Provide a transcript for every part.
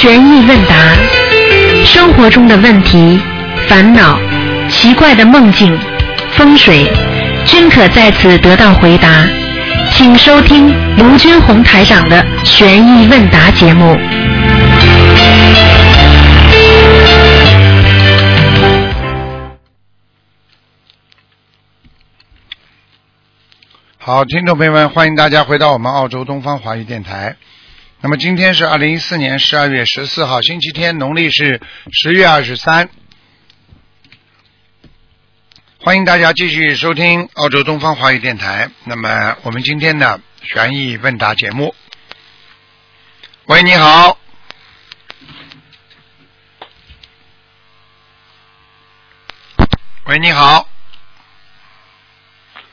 悬疑问答，生活中的问题、烦恼、奇怪的梦境、风水，均可在此得到回答。请收听卢军红台长的悬疑问答节目。好，听众朋友们，欢迎大家回到我们澳洲东方华语电台。那么今天是二零一四年十二月十四号，星期天，农历是十月二十三。欢迎大家继续收听澳洲东方华语电台。那么我们今天的悬疑问答节目。喂，你好。喂，你好。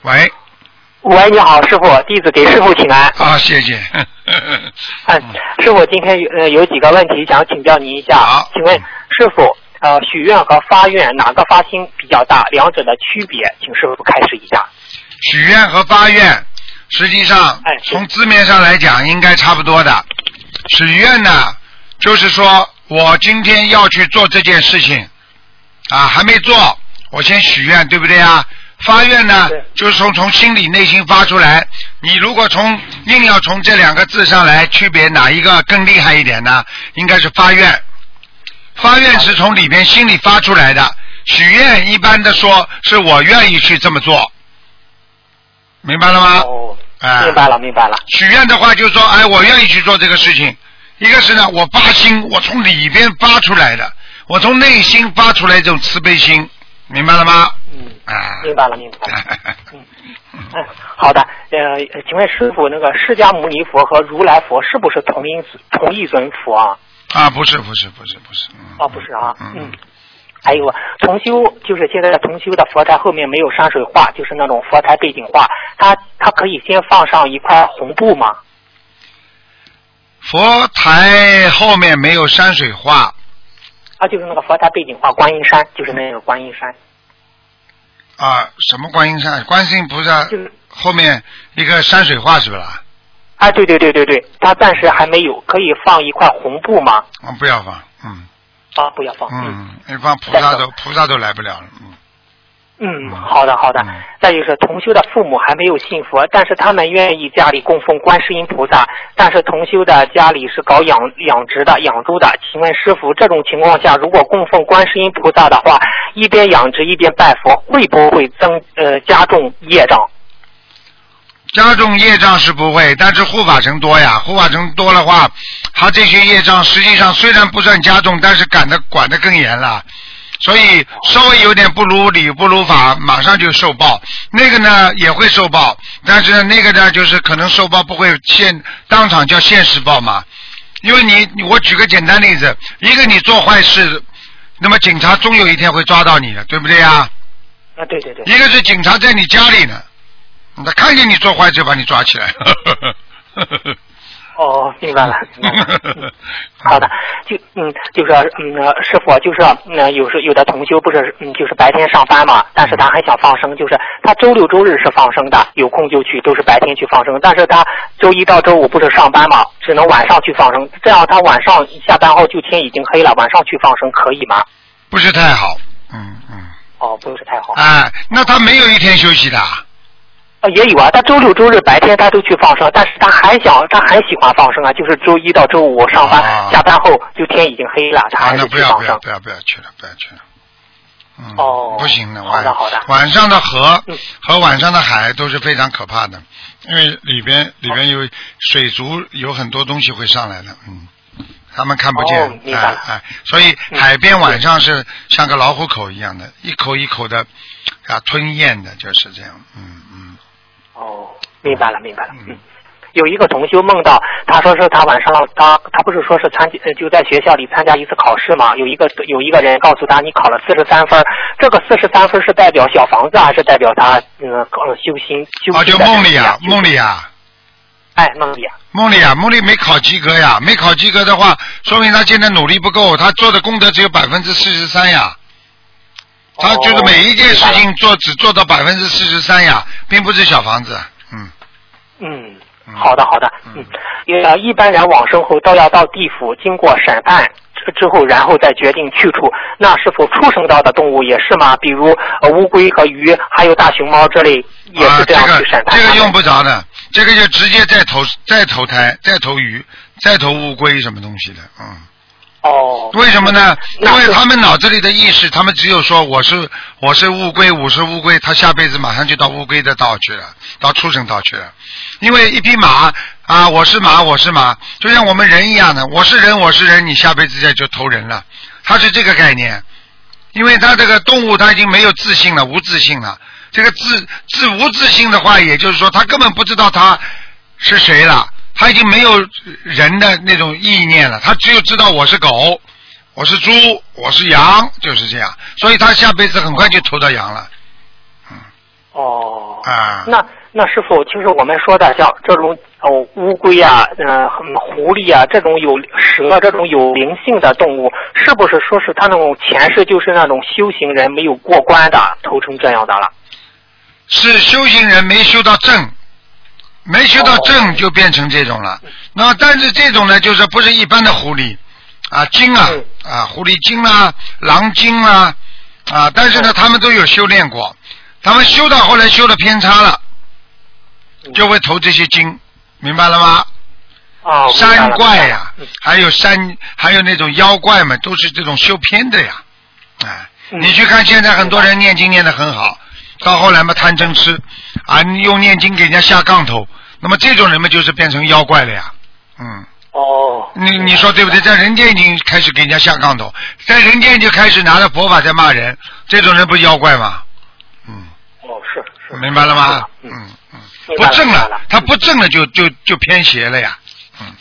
喂。喂，你好，师傅，弟子给师傅请安。啊，谢谢。嗯，师傅，今天有呃有几个问题想请教您一下。好请问师傅，呃，许愿和发愿哪个发心比较大？两者的区别，请师傅开始一下。许愿和发愿，实际上哎从字面上来讲应该差不多的。许愿呢，就是说我今天要去做这件事情，啊，还没做，我先许愿，对不对啊？发愿呢，就是从从心里内心发出来。你如果从硬要从这两个字上来区别哪一个更厉害一点呢？应该是发愿。发愿是从里边心里发出来的，许愿一般的说是我愿意去这么做，明白了吗？哦，哎明白了，明白了。许愿的话就是说，哎，我愿意去做这个事情。一个是呢，我发心，我从里边发出来的，我从内心发出来这种慈悲心，明白了吗？明白了，明白了。嗯，嗯，好的。呃，请问师傅，那个释迦牟尼佛和如来佛是不是同一同一尊佛啊？啊，不是，不是，不是，不是。嗯哦，不是啊，嗯嗯。还有同修，就是现在的同修的佛台后面没有山水画，就是那种佛台背景画，它它可以先放上一块红布吗？佛台后面没有山水画，啊，就是那个佛台背景画观音山，就是那个观音山，啊，什么观音山？观世音菩萨就是后面一个山水画是不啦？啊，对对对对对，他暂时还没有，可以放一块红布吗？啊，不要放，嗯啊，不要放。嗯，你放菩萨都菩萨都来不了了，嗯。嗯，好的好的嗯。再就是同修的父母还没有信佛，但是他们愿意家里供奉观世音菩萨，但是同修的家里是搞养养殖的、养猪的。请问师傅，这种情况下，如果供奉观世音菩萨的话，一边养殖一边拜佛，会不会增呃加重业障？加重业障是不会，但是护法神多呀，护法神多的话，他这些业障实际上虽然不算加重，但是赶的管得更严了。所以稍微有点不如理不如法，马上就受报。那个呢也会受报，但是呢那个呢就是可能受报不会现当场叫现实报嘛。因为你你我举个简单例子，一个你做坏事，那么警察终有一天会抓到你的，对不对呀？啊，对对对。一个是警察在你家里呢，他看见你做坏事把你抓起来。哦，明白了。明白了嗯 好的，就嗯，就是嗯，呃师傅，就是嗯，有时有的同修不是嗯，就是白天上班嘛，但是他还想放生，就是他周六周日是放生的，有空就去，都是白天去放生，但是他周一到周五不是上班嘛，只能晚上去放生，这样他晚上下班后就天已经黑了，晚上去放生可以吗？不是太好，嗯嗯，哦，不是太好。哎，那他没有一天休息的，啊，也有啊，他周六周日白天他都去放生，但是他还想，他还喜欢放生啊，就是周一到周五上班、啊。下班后就天已经黑了，他啊，还是那不要去放生。不要不要不要去了，不要去了。嗯，哦不行的，晚好的好的。晚上的河嗯。和晚上的海都是非常可怕的，因为里边里边有水族，有很多东西会上来的，嗯，他们看不见，哦明白了。哎哎，所以嗯。海边晚上是像个老虎口一样的，一口一口的啊吞咽的，就是这样，嗯嗯哦，明白了明白了。嗯嗯，有一个同修梦到，他说是他晚上他他不是说是参加就在学校里参加一次考试嘛，有一个有一个人告诉他你考了四十三分，这个四十三分是代表小房子还是代表他嗯呃修心修心？啊，就梦里啊，梦里啊。哎梦里啊。梦里啊，梦里没考及格呀，没考及格的话，说明他现在努力不够，他做的功德只有百分之四十三呀。他就是每一件事情做只做到百分之四十三呀，并不是小房子。嗯，嗯嗯，好的好的，嗯嗯，呃，一般人往生后都要到地府经过审判之之后，然后再决定去处。那是否畜生道的动物也是吗？比如呃乌龟和鱼，还有大熊猫这类，也是这样去审啊、判它们、这个这个用不着的，这个就直接再投再投胎，再投鱼，再投乌龟什么东西的，嗯。哦。为什么呢？因为他们脑子里的意识，他们只有说我是我是乌龟，我是乌龟，他下辈子马上就到乌龟的道去了，到畜生道去了。因为一匹马啊，我是马，我是马，就像我们人一样的，我是人，我是人，你下辈子再就投人了，他是这个概念。因为他这个动物他已经没有自信了，无自信了。这个自自无自信的话，也就是说他根本不知道他是谁了，他已经没有人的那种意念了，他只有知道我是狗，我是猪，我是羊，就是这样。所以他下辈子很快就投到羊了哦。啊。那那师傅，就是我们说的像这种哦乌龟啊、呃狐狸啊这种有蛇这种有灵性的动物，是不是说是他那种前世就是那种修行人没有过关的，投成这样的了？是修行人没修到正，没修到正就变成这种了。那但是这种呢，就是不是一般的狐狸。啊精啊嗯。啊狐狸精啊、狼精啊啊，但是呢，他们都有修炼过，他们修到后来修的偏差了，就会投这些精，明白了吗？啊，山怪呀、嗯。还有山，还有那种妖怪们，都是这种修偏的呀。哎，嗯。你去看现在很多人念经念得很好，到后来嘛贪嗔痴，啊，你用念经给人家下杠头，那么这种人嘛就是变成妖怪了呀。嗯，哦，你你说对不对？在人间已经开始给人家下杠头，在人间就开始拿着佛法在骂人，这种人不是妖怪吗？嗯，哦是是，明白了吗？嗯嗯不正了，他不正了就就就偏邪了呀。嗯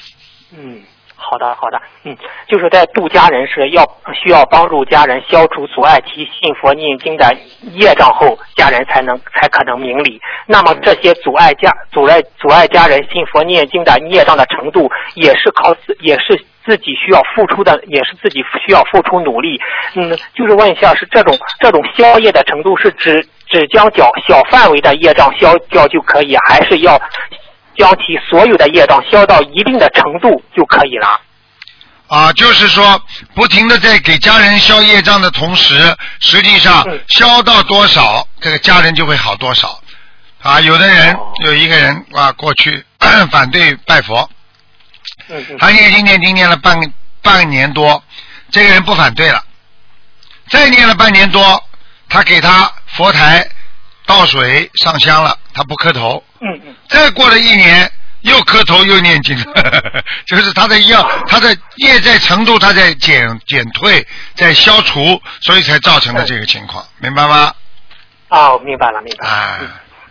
嗯，好的好的，嗯，就是在度家人是要需要帮助家人消除阻碍其信佛念经的业障后，家人才能才可能明理。那么这些阻碍家阻碍阻碍家人信佛念经的业障的程度，也是靠自也是自己需要付出的，也是自己需要付出努力。嗯，就是问一下，是这种这种消业的程度是指只将小小范围的业障消掉就可以，还是要将其所有的业障消到一定的程度就可以了？啊，就是说，不停的在给家人消业障的同时，实际上嗯。消到多少，这个家人就会好多少。啊，有的人哦。有一个人啊，过去 反对拜佛，他念经念经念了半半年多，这个人不反对了，再念了半年多，他给他佛台倒水上香了，他不磕头，嗯嗯再过了一年，又磕头又念经，就是他的药，他的业在程度，他在减减退，在消除，所以才造成的这个情况，明白吗？哦，明白了明白了。啊，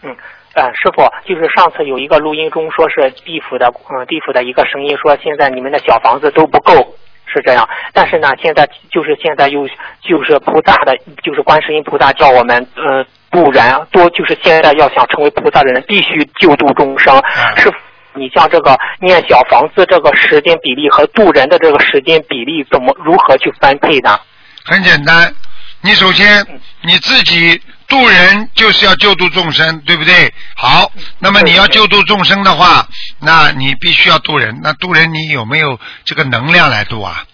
嗯，呃，师傅，就是上次有一个录音中说是地府的，嗯、地府的一个声音说现在你们的小房子都不够，是这样。但是呢，现在就是现在又就是菩萨的，就是观世音菩萨叫我们，呃，度人多，就是现在要想成为菩萨的人，必须救度众生。嗯是，你像这个念小房子这个时间比例和度人的这个时间比例，怎么如何去分配呢？很简单，你首先你自己渡人就是要救度众生，对不对？好，那么你要救度众生的话，那你必须要渡人。那渡人你有没有这个能量来渡啊？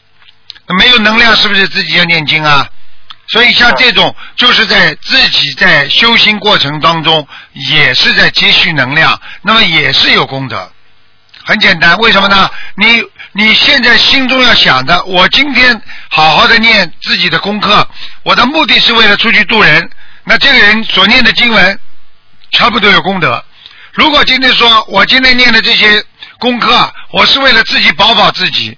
没有能量是不是自己要念经啊？所以像这种就是在自己在修心过程当中，也是在积蓄能量，那么也是有功德。很简单，为什么呢？你你现在心中要想的，我今天好好的念自己的功课，我的目的是为了出去度人。那这个人所念的经文，全部都有功德。如果今天说我今天念的这些功课，我是为了自己保保自己，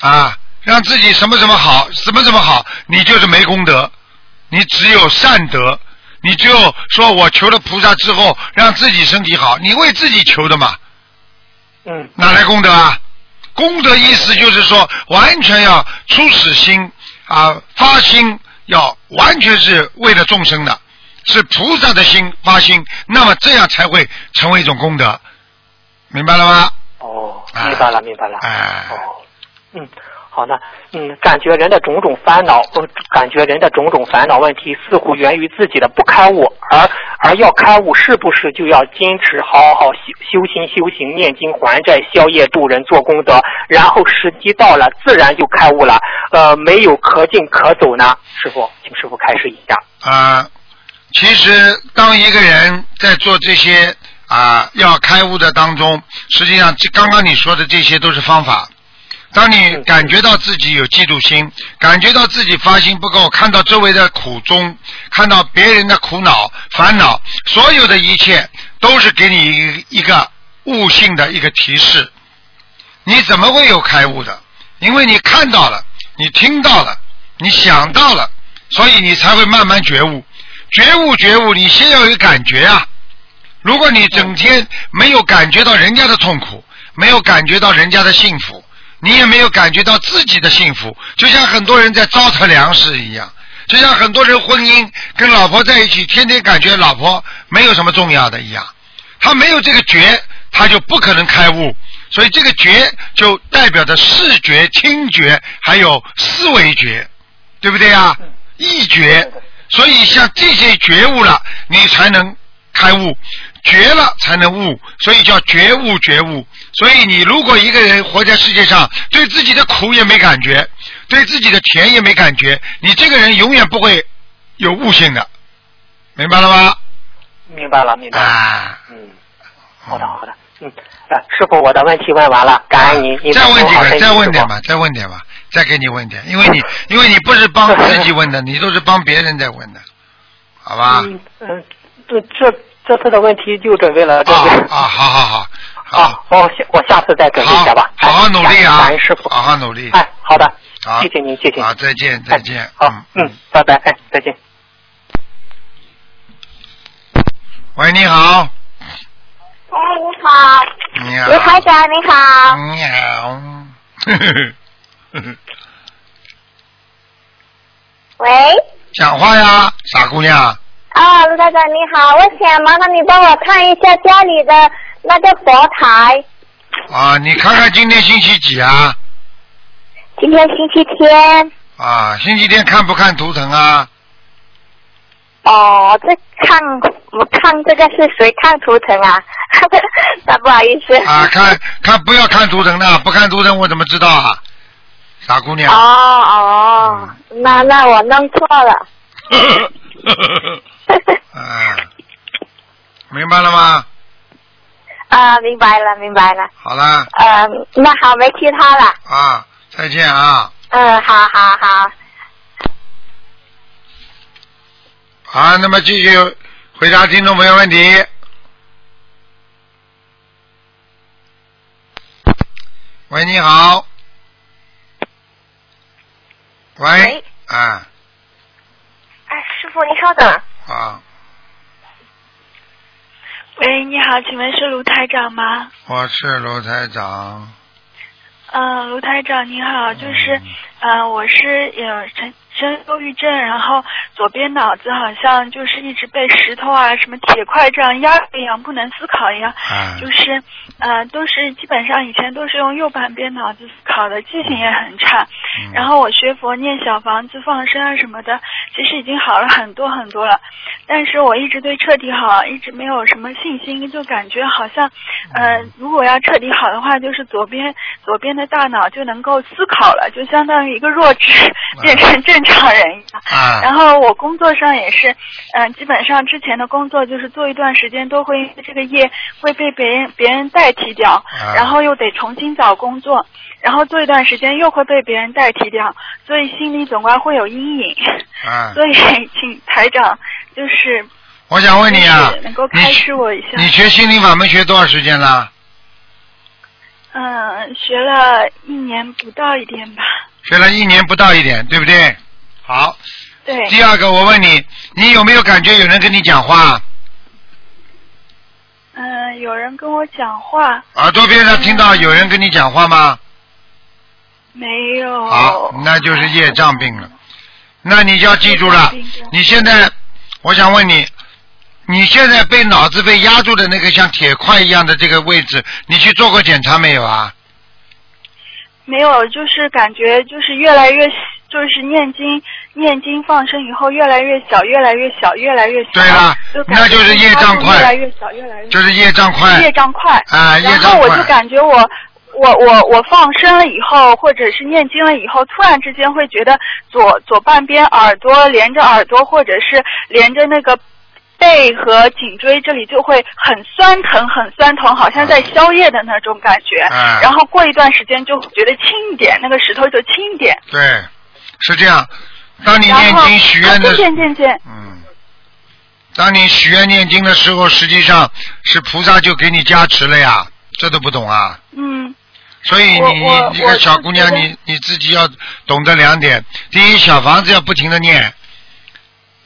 啊，让自己什么什么好，什么什么好，你就是没功德，你只有善德。你只有说我求了菩萨之后，让自己身体好，你为自己求的嘛。嗯哪来功德啊？功德意思就是说，完全要初始心啊，发心要完全是为了众生的，是菩萨的心发心，那么这样才会成为一种功德，明白了吗？哦，哎明白了明白了。哎哦，嗯，好的，嗯，感觉人的种种烦恼，呃感觉人的种种烦恼问题似乎源于自己的不开悟，而而要开悟，是不是就要坚持好好修修心修行、念经还债、消业度人、做功德，然后时机到了，自然就开悟了？呃，没有可进可走呢？师傅，请师傅开示一下。啊，其实当一个人在做这些啊要开悟的当中，实际上这刚刚你说的这些都是方法。当你感觉到自己有嫉妒心，感觉到自己发心不够，看到周围的苦衷，看到别人的苦恼、烦恼，所有的一切都是给你一一个悟性的一个提示。你怎么会有开悟的？因为你看到了，你听到了，你想到了，所以你才会慢慢觉悟。觉悟，觉悟，你先要有感觉啊！如果你整天没有感觉到人家的痛苦，没有感觉到人家的幸福，你也没有感觉到自己的幸福，就像很多人在糟蹋粮食一样，就像很多人婚姻跟老婆在一起，天天感觉老婆没有什么重要的一样，他没有这个觉，他就不可能开悟。所以这个觉就代表着视觉、听觉，还有思维觉，对不对啊？意觉。所以像这些觉悟了，你才能开悟，觉了才能悟，所以叫觉悟觉悟。所以你如果一个人活在世界上，对自己的苦也没感觉，对自己的甜也没感觉，你这个人永远不会有悟性的，明白了吗？明白了，明白了。啊，嗯，好的，好的。嗯，呃，师傅，我的问题问完了，感恩您。您再问几个，再问点吧，再问点吧，再给你问点，因为你因为你不是帮自己问的，你都是帮别人在问的，好吧？嗯嗯，这这这次的问题就准备了这啊。啊，好好好，啊，我下我下次再准备一下吧。好好好努力啊。感恩师傅。好好努力。哎，好的，好。谢谢您，谢谢您。好，再见再见。哎，好，嗯，拜拜，哎，再见。喂，你好，哎，你好，你好，卢台长，你好。你好，呵呵呵呵喂，讲话呀，傻姑娘，啊，卢台长你好，我想麻烦你帮我看一下家里的那个佛台，啊，你看看今天星期几啊？今天星期天，啊，星期天看不看图腾啊？哦，这看我看这个是谁看图腾啊？那不好意思。啊，看看不要看图腾的，不看图腾我怎么知道啊？傻姑娘。哦哦，那那我弄错了。啊，明白了吗？啊，明白了，明白了。好了嗯，那好，没其他了。啊，再见啊！嗯，好好好。好，那么继续回答听众朋友问题。喂，你好。喂。喂啊哎，师傅，您稍等。啊，喂，你好，请问是卢台长吗？我是卢台长。嗯，卢台长您好，就是，嗯、我是有成生忧郁症，然后左边脑子好像就是一直被石头啊、什么铁块这样压着一样，不能思考一样，嗯就是，呃，都是基本上以前都是用右半边脑子思考的，记性也很差。嗯。然后我学佛念小房子放生啊什么的，其实已经好了很多很多了，但是我一直对彻底好一直没有什么信心，就感觉好像，呃，如果要彻底好的话，就是左边左边的大脑就能够思考了，就相当于一个弱智变成正常人一样。啊然后我工作上也是，嗯、基本上之前的工作就是做一段时间都会这个业会被别人别人代替掉，啊然后又得重新找工作，然后做一段时间又会被别人代替掉，所以心里总归会有阴影。啊！所以请台长就是我想问你啊能够，你开示我一下你学心灵法门学多少时间了？嗯，学了一年不到一点吧。学了一年不到一点，对不对？好。对，第二个，我问你，你有没有感觉有人跟你讲话？嗯，有人跟我讲话耳朵边上听到有人跟你讲话吗？没有？好，那就是业障病了。那你就要记住了你现在，我想问你，你现在被脑子被压住的那个像铁块一样的这个位置，你去做过检查没有啊？没有，就是感觉就是越来越，就是念经念经放生以后越来越小，越来越小，越来越小。对了就那就是业障快越来越小，越来越。就是业障快业障快。啊，业然障快后我就。感觉我我我我放生了以后，或者是念经了以后，突然之间会觉得左左半边耳朵连着耳朵，或者是连着那个。背和颈椎这里就会很酸疼，很酸疼，好像在宵夜的那种感觉。嗯然后过一段时间就觉得轻一点，那个石头就轻一点。对，是这样。当你念经许愿的啊，渐渐渐渐，嗯，当你许愿念经的时候，实际上是菩萨就给你加持了呀，这都不懂啊。嗯所以你你这个小姑娘，你你自己要懂得两点：第一，小房子要不停的念；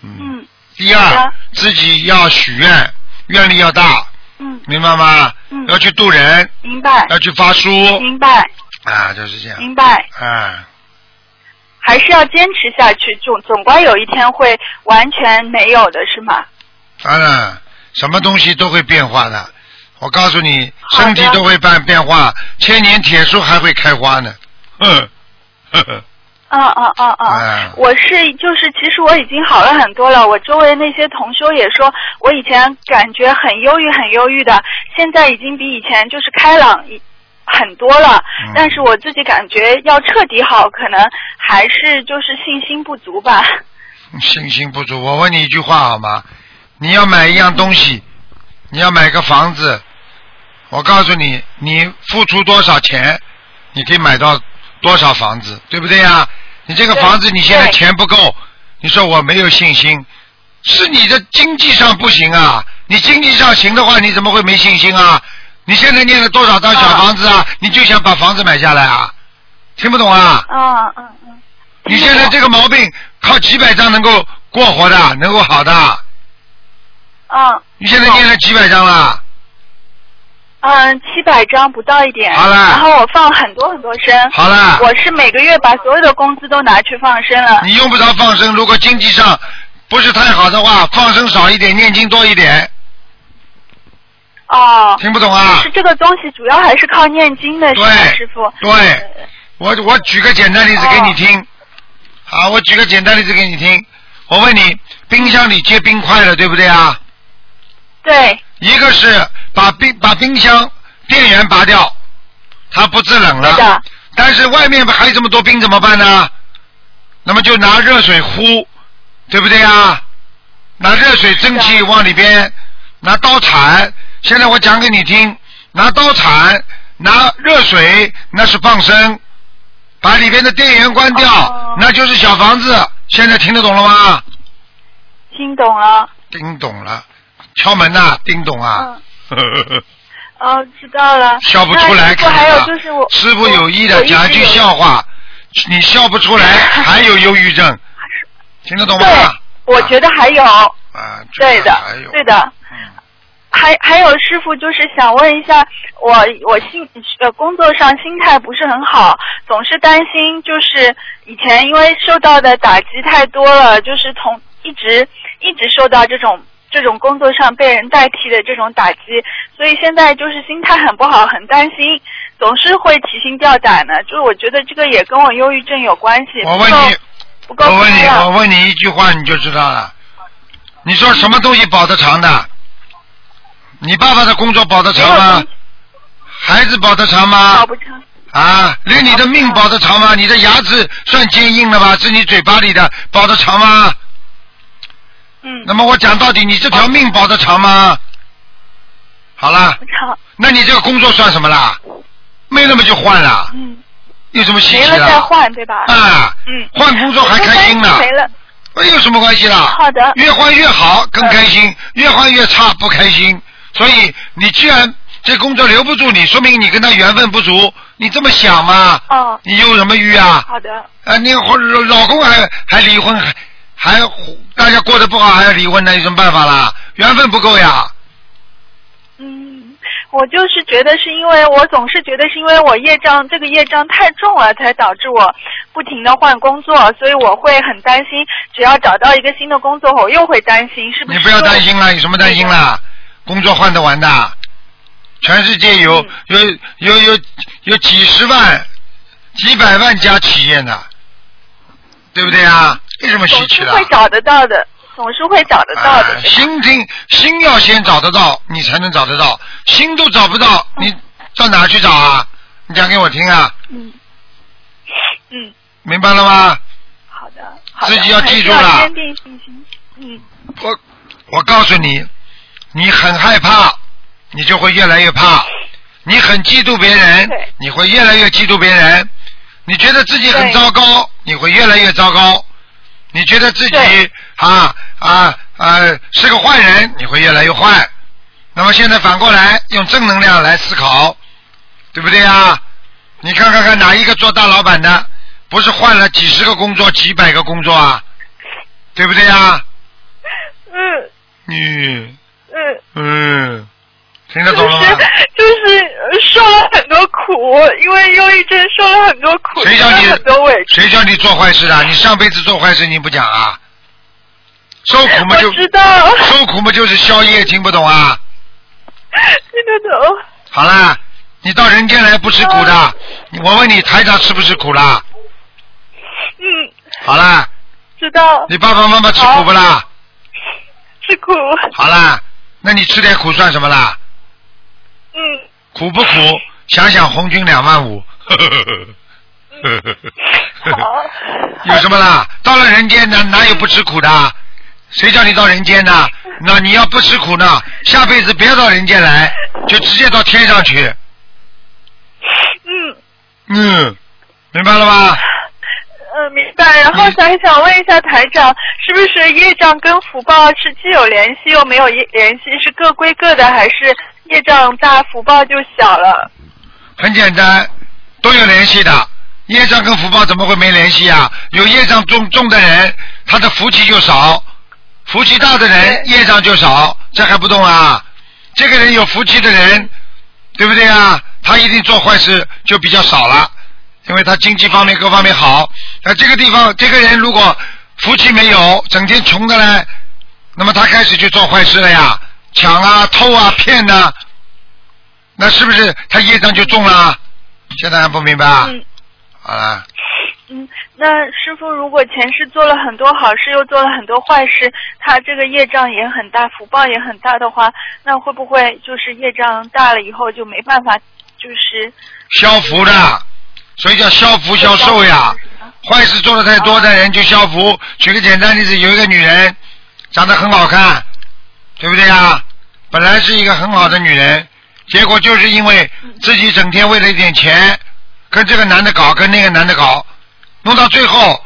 嗯。嗯第二，自己要许愿，愿力要大，嗯，明白吗？嗯要去渡人，明白要去发书，明白啊，就是这样。明白，啊，还是要坚持下去，总总归有一天会完全没有的，是吗？当然，什么东西都会变化的。我告诉你，身体都会变变化，千年铁树还会开花呢。哼，呵呵，啊啊啊啊！哎我是就是，其实我已经好了很多了。我周围那些同修也说，我以前感觉很忧郁，很忧郁的，现在已经比以前就是开朗一很多了。嗯但是我自己感觉要彻底好，可能还是就是信心不足吧。信心不足。我问你一句话好吗？你要买一样东西，你要买个房子，我告诉你，你付出多少钱，你可以买到多少房子，对不对呀？你这个房子你现在钱不够，你说我没有信心，是你的经济上不行啊。你经济上行的话，你怎么会没信心啊？你现在念了多少张小房子啊？你就想把房子买下来啊？听不懂啊？嗯嗯嗯。你现在这个毛病靠几百张能够过活的，能够好的。嗯你现在念了几百张了？嗯，七百张不到一点。好了然后我放很多很多生。好了我是每个月把所有的工资都拿去放生了。你用不着放生，如果经济上不是太好的话，放生少一点，念经多一点。哦。听不懂啊是这个东西主要还是靠念经的，是吗，对师傅？对，我我举个简单例子给你听。哦好，我举个简单例子给你听。我问你，冰箱里结冰块了，对不对啊？对。一个是把冰把冰箱电源拔掉，它不制冷了。但是外面还有这么多冰怎么办呢？那么就拿热水呼，对不对啊？拿热水蒸汽往里边，拿刀铲。现在我讲给你听，拿刀铲，拿热水，那是放生，把里边的电源关掉，哦那就是小房子。现在听得懂了吗？听懂了。听懂了，敲门呐、叮咚啊。哦，知道了。笑不出来，师傅还有就是我师傅有意的讲一句笑话，你笑不出来，还有忧郁症，听得懂吗？对，我觉得还有。啊，对的还有，对的。还还有师傅，就是想问一下，我我心呃工作上心态不是很好，总是担心，就是以前因为受到的打击太多了，就是从一直一直受到这种这种工作上被人代替的这种打击，所以现在就是心态很不好，很担心，总是会提心吊胆的。就是我觉得这个也跟我忧郁症有关系。我问你，不够我问你，我问你一句话你就知道了。你说什么东西保得长的？你爸爸的工作保得长吗？孩子保得长吗？保不长。啊，连你的命保得长吗？你的牙齿算坚硬了吧？是你嘴巴里的保得长吗？嗯。那么我讲到底，你这条命保得长吗？好了，长。那你这个工作算什么啦？没那么就换了，嗯。有什么稀没了奇的？再换，对吧？啊，嗯。换工作还开心呢没了。哎，有什么关系啦？好的。越换越好，更开心；越换越差，不开心。所以你既然这工作留不住你，说明你跟他缘分不足。你这么想嘛？哦。你有什么欲啊？好的。啊，你或者老公还还离婚，还还大家过得不好还要离婚，那有什么办法啦？缘分不够呀。嗯，我就是觉得是因为我总是觉得是因为我业障这个业障太重了，才导致我不停的换工作，所以我会很担心，只要找到一个新的工作，我又会担心是不是？你不要担心了，有什么担心啦？工作换得完的，全世界有、嗯有有有有几十万几百万家企业呢，对不对啊？有什么稀总奇的？是会找得到的，总是会找得到的。啊心听心要先找得到，你才能找得到。心都找不到，你到哪去找啊？你讲给我听啊，嗯嗯，明白了吗？好的，好的自己要记住了要坚定信心。嗯，我我告诉你，你很害怕，你就会越来越怕；你很嫉妒别人，你会越来越嫉妒别人；你觉得自己很糟糕，你会越来越糟糕；你觉得自己对啊啊啊是个坏人，你会越来越坏。那么现在反过来用正能量来思考，对不对呀？你看看看哪一个做大老板的，不是换了几十个工作、几百个工作啊？对不对呀？嗯你嗯。嗯，听得懂了吗？是就是呃受了很多苦，因为忧郁症受了很多苦，谁叫你受了很多委屈。谁叫你做坏事的？你上辈子做坏事你不讲啊？受苦嘛就我知道，受苦嘛就是宵夜，听不懂啊？听得懂。好啦，你到人间来不吃苦的，你我问你台长吃不吃苦啦？嗯，好啦，知道。你爸爸妈妈吃苦不啦？吃苦。好啦，那你吃点苦算什么啦？嗯，苦不苦？想想红军两万五。好。有什么啦？到了人间哪哪有不吃苦的？谁叫你到人间的？那你要不吃苦呢，下辈子别到人间来，就直接到天上去。嗯嗯，明白了吧？嗯，明白。然后你还想问一下台长，是不是业障跟福报是既有联系又没有业联系？是各归各的，还是业障大福报就小了？很简单，都有联系的。业障跟福报怎么会没联系啊？有业障重重的人，他的福气就少；福气大的人，业障就少。这还不懂啊？这个人有福气的人，对不对啊？他一定做坏事就比较少了，因为他经济方面各方面好。那这个地方，这个人如果福气没有，整天穷的嘞，那么他开始就做坏事了呀，抢啊、偷啊、骗呐、那是不是他业障就重了？现在还不明白啊？嗯好了，嗯，那师傅如果前世做了很多好事，又做了很多坏事，他这个业障也很大，福报也很大的话，那会不会就是业障大了以后就没办法，就是消福的，所以叫消福消寿呀。坏事做的太多的人就消福。举个简单例子，有一个女人长得很好看，对不对啊？本来是一个很好的女人，结果就是因为自己整天为了一点钱，跟这个男的搞，跟那个男的搞，弄到最后，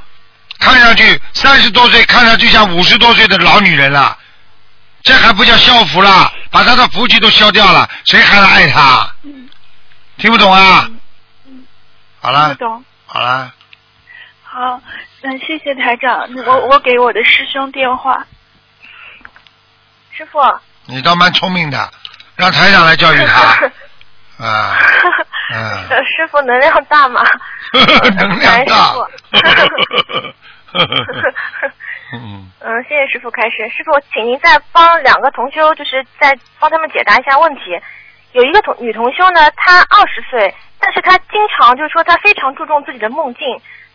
看上去三十多岁，看上去像五十多岁的老女人了。这还不叫消福啦，把她的福气都消掉了，谁还来爱她？听不懂啊？好了不，懂？好了。好，那谢谢台长，我我给我的师兄电话。师傅，你倒蛮聪明的，让台长来教育他。啊，嗯，呃师傅能量大吗？能量大 嗯，谢谢师傅开始。师傅，请您再帮两个同修，就是再帮他们解答一下问题。有一个同女同修呢，她二十岁，但是她经常就是说她非常注重自己的梦境。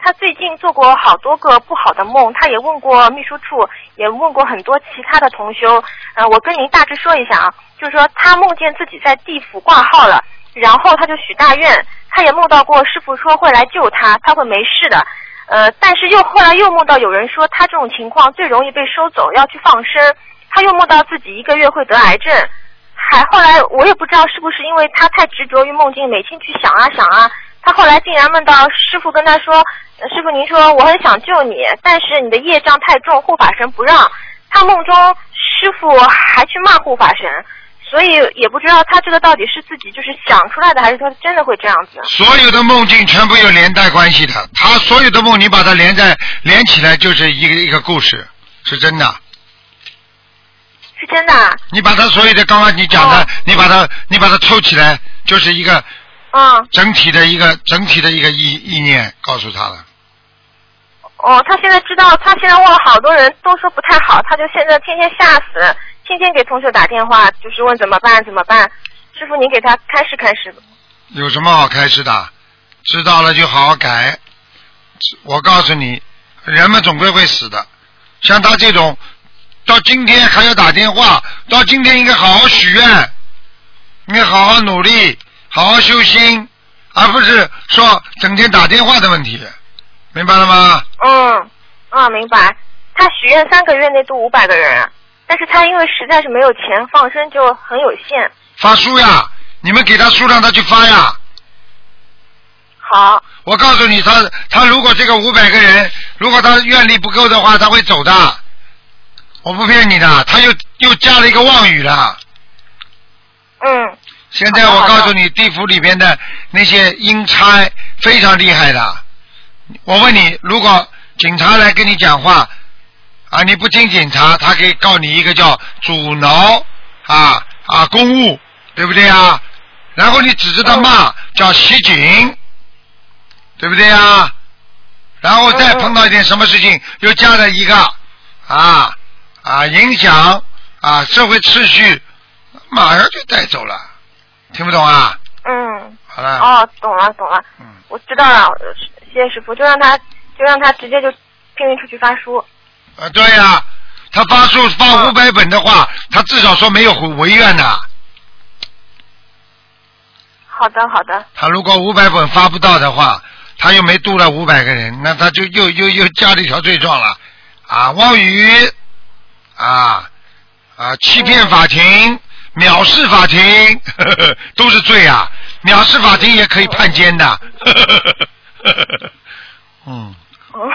他最近做过好多个不好的梦，他也问过秘书处，也问过很多其他的同修。呃，我跟您大致说一下啊，就是说他梦见自己在地府挂号了，然后他就许大愿，他也梦到过师傅说会来救他，他会没事的。呃，但是又后来又梦到有人说他这种情况最容易被收走，要去放生。他又梦到自己一个月会得癌症，还后来我也不知道是不是因为他太执着于梦境，每天去想啊想啊，他后来竟然梦到师傅跟他说：“呃师傅您说我很想救你，但是你的业障太重，护法神不让。”他梦中师傅还去骂护法神，所以也不知道他这个到底是自己就是想出来的，还是说真的会这样子。所有的梦境全部有连带关系的，他所有的梦你把它连在连起来就是一个一个故事，是真的。是真的啊？你把他所有的刚刚你讲的，哦你把它你把它凑起来，就是一个嗯。整体的一个整体的一个意意念，告诉他了。哦，他现在知道，他现在问了好多人都说不太好，他就现在天天吓死，天天给同学打电话，就是问怎么办怎么办。师傅，您给他开示开示。有什么好开始的？知道了就好好改。我告诉你，人们总归会死的。像他这种，到今天还要打电话，到今天应该好好许愿，应该好好努力，好好修心，而不是说整天打电话的问题，明白了吗？嗯，啊，明白。他许愿三个月内度五百个人，但是他因为实在是没有钱放生，就很有限。发书呀，你们给他书让他去发呀。好，我告诉你，他他如果这个五百个人，如果他愿力不够的话，他会走的。我不骗你的，他又又加了一个妄语了。嗯，现在我告诉你，地府里边的那些阴差非常厉害的。我问你，如果警察来跟你讲话，啊，你不听警察，他可以告你一个叫阻挠啊啊公务，对不对啊？然后你指着他骂，叫袭警，对不对啊？然后再碰到一点什么事情，又加了一个啊啊影响啊社会秩序，马上就带走了，听不懂啊？嗯，好了，哦，懂了懂了，嗯，我知道了，谢谢师傅，就让他就让他直接就拼命出去发书。啊，对呀、他发书发五百本的话，他至少说没有违违愿的。好的好的，他如果五百本发不到的话，他又没度了五百个人，那他就又又又加了一条罪状了啊！妄语啊啊！欺骗法庭、藐视法庭，呵 呵都是罪啊！藐视法庭也可以判监的。呵呵呵呵呵嗯，哦，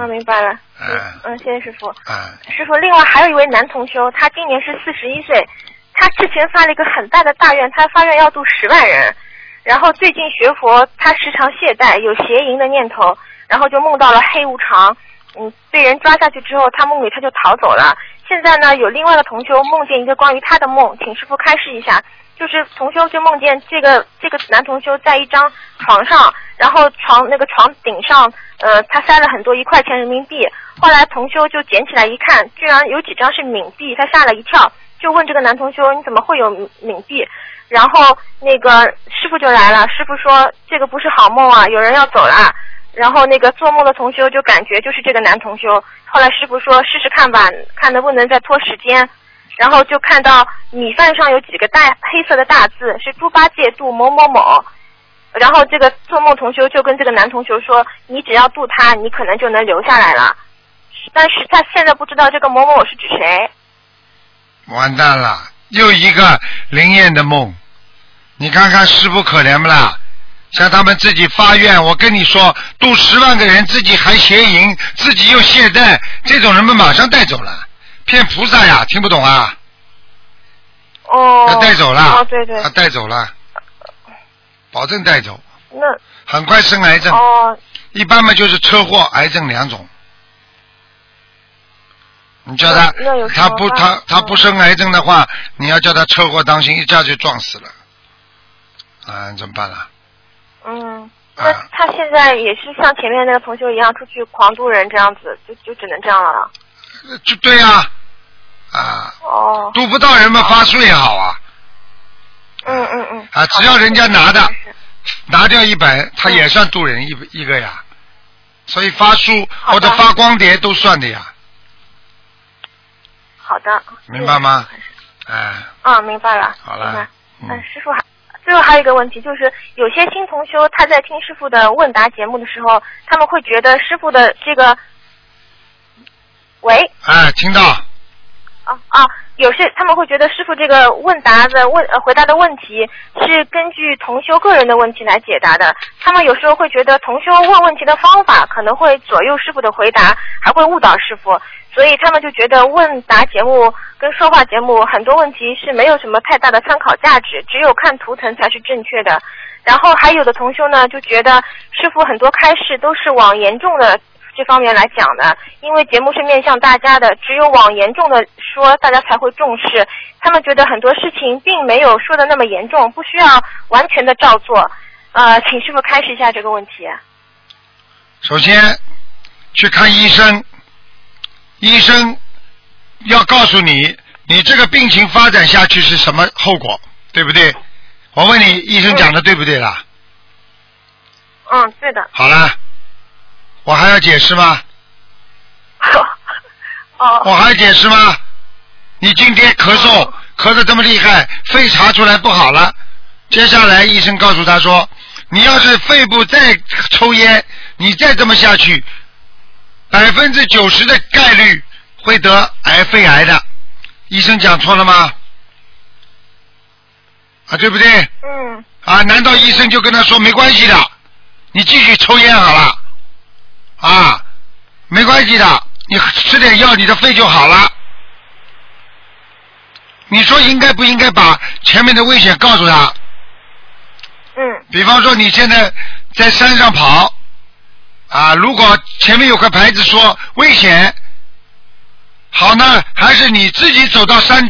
我 明白了。嗯嗯，谢谢师傅。哎，师傅，另外还有一位男同修，他今年是四十一岁，他之前发了一个很大的大愿，他发愿要度十万人，然后最近学佛，他时常懈怠，有邪淫的念头，然后就梦到了黑无常，嗯，被人抓下去之后，他梦里他就逃走了。现在呢，有另外的同修梦见一个关于他的梦，请师傅开示一下。就是同修就梦见这个这个男同修在一张床上，然后床那个床顶上，呃，他塞了很多一块钱人民币。后来同修就捡起来一看，居然有几张是冥币，他吓了一跳，就问这个男同修你怎么会有冥冥币？然后那个师傅就来了，师傅说这个不是好梦啊，有人要走了。然后那个做梦的同修就感觉就是这个男同修，后来师傅说试试看吧，看能不能再拖时间。然后就看到米饭上有几个大黑色的大字，是猪八戒度某某某。然后这个做梦同修就跟这个男同修说：“你只要度他，你可能就能留下来了。”但是他现在不知道这个某某某是指谁。完蛋了，又一个灵验的梦。你看看师傅可怜不啦？像他们自己发愿，我跟你说，度十万个人，自己还邪淫，自己又懈怠，这种人们马上带走了，骗菩萨呀，听不懂啊？哦。要带走了，哦，对对他。带走了，保证带走，那很快生癌症。哦，一般嘛就是车祸、癌症两种。你叫他他不他他不生癌症的话，你要叫他车祸当心，一下就撞死了，啊，怎么办啊？嗯，那他现在也是像前面那个同学一样出去狂渡人这样子，就就只能这样了就对呀、啊，哦。渡不到人们，发书也好啊，嗯嗯嗯。啊，只要人家拿的拿掉一本，他也算渡人一一个呀，所以发书或者发光碟都算的呀，好的。明白吗？嗯？哎，啊，明白了。好了。嗯。嗯，师傅还最后还有一个问题，就是有些新同修他在听师傅的问答节目的时候，他们会觉得师傅的这个，喂，哎，听到，啊啊，有些他们会觉得师傅这个问答的问呃回答的问题是根据同修个人的问题来解答的。他们有时候会觉得同修问问题的方法可能会左右师傅的回答，还会误导师傅，所以他们就觉得问答节目跟说话节目很多问题是没有什么太大的参考价值，只有看图腾才是正确的。然后还有的同修呢就觉得师傅很多开示都是往严重的这方面来讲的，因为节目是面向大家的，只有往严重的说，大家才会重视。他们觉得很多事情并没有说的那么严重，不需要完全的照做。呃，请师傅开始一下这个问题。首先去看医生，医生要告诉你，你这个病情发展下去是什么后果，对不对？我问你，医生讲的对不对啦？嗯，对的。好了，我还要解释吗？哦。我还要解释吗？你今天咳嗽咳得这么厉害，肺查出来不好了，接下来医生告诉他说，你要是肺部再抽烟，你再这么下去，百分之九十的概率会得癌肺癌的。医生讲错了吗？啊，对不对？嗯。啊，难道医生就跟他说没关系的，你继续抽烟好了，啊，没关系的，你吃点药，你的肺就好了。你说应该不应该把前面的危险告诉他？嗯。比方说你现在在山上跑，啊，如果前面有个牌子说危险，好呢，还是你自己走到山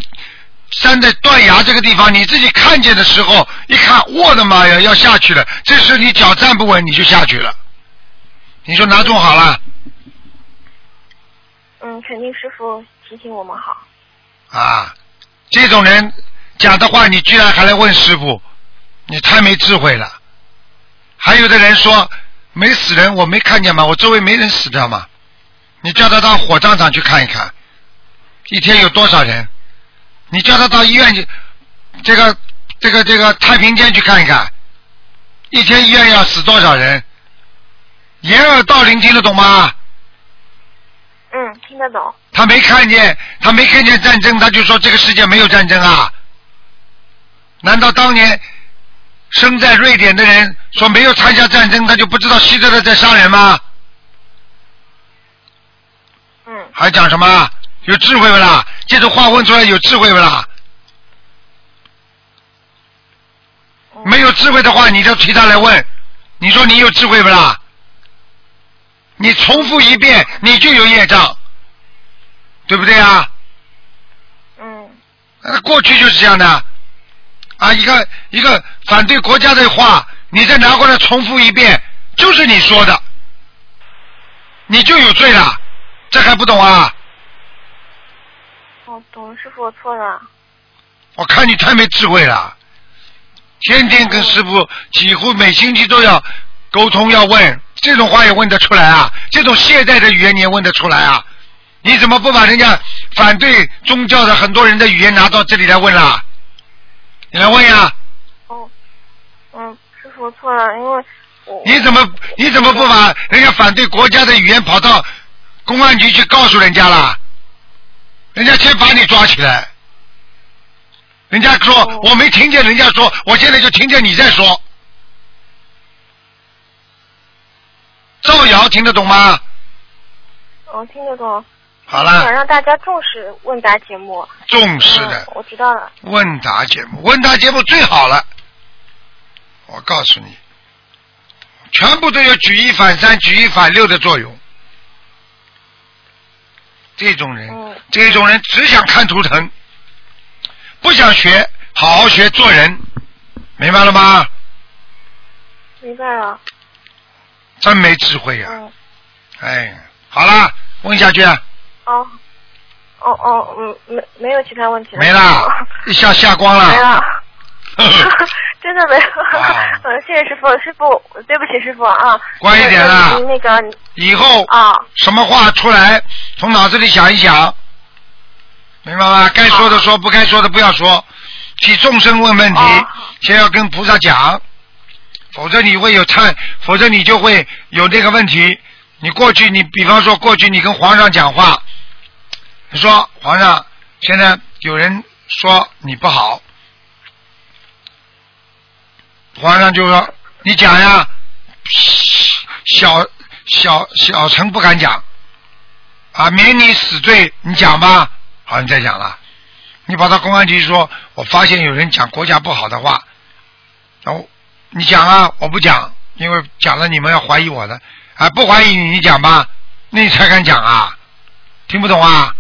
山的断崖这个地方，你自己看见的时候，一看，我的妈呀，要下去了，这时你脚站不稳，你就下去了。你说哪种好了？嗯，嗯肯定师傅提醒我们好。啊，这种人讲的话，你居然还来问师傅，你太没智慧了。还有的人说没死人，我没看见吗，我周围没人死掉吗。你叫他到火葬场去看一看，一天有多少人？你叫他到医院去，这个这个这个太平间去看一看，一天医院要死多少人？掩耳盗铃听得懂吗？嗯，听得懂。他没看见，他没看见战争，他就说这个世界没有战争啊？难道当年生在瑞典的人说没有参加战争，他就不知道希特勒在杀人吗？嗯。还讲什么？有智慧不啦？这种话问出来有智慧不啦？没有智慧的话，你就提他来问。你说你有智慧不啦？你重复一遍，你就有业障，对不对啊？嗯。呃，过去就是这样的，啊，一个一个反对国家的话，你再拿过来重复一遍，就是你说的，你就有罪了，这还不懂啊？哦，懂，师傅，我错了。我看你太没智慧了，天天跟师傅几乎每星期都要沟通要问，这种话也问得出来啊？这种懈怠的语言你也问得出来啊？你怎么不把人家反对宗教的很多人的语言拿到这里来问啦？你来问呀？哦，嗯，师傅错了，因为我你怎么你怎么不把人家反对国家的语言跑到公安局去告诉人家啦？人家先把你抓起来。人家说我没听见人家说，我现在就听见你在说，造谣听得懂吗？我听得懂。好了想让大家重视问答节目。重视的嗯我知道了。问答节目，问答节目最好了。我告诉你，全部都有举一反三、举一反六的作用。这种人，嗯这种人只想看图腾，不想学，好好学做人，明白了吗？明白了。真没智慧呀、嗯。哎，好了，问下去，啊哦。哦哦，嗯，没没有其他问题了。没了，一下下光了没了。真的没有。啊 嗯，谢谢师傅，师傅，对不起师傅啊。乖一点啦那个以后啊，什么话出来，从脑子里想一想，明白吗？该说的说，不该说的不要说。替众生问问题哦，先要跟菩萨讲，否则你会有忏，否则你就会有这个问题。你过去，你比方说过去你跟皇上讲话，你说皇上现在有人说你不好，皇上就说你讲呀，小小小臣不敢讲，啊，免你死罪，你讲吧。好，你再讲了，你跑到公安局说，我发现有人讲国家不好的话，然后你讲啊，我不讲，因为讲了你们要怀疑我的，啊，不怀疑你，你讲吧，那你才敢讲啊，听不懂啊？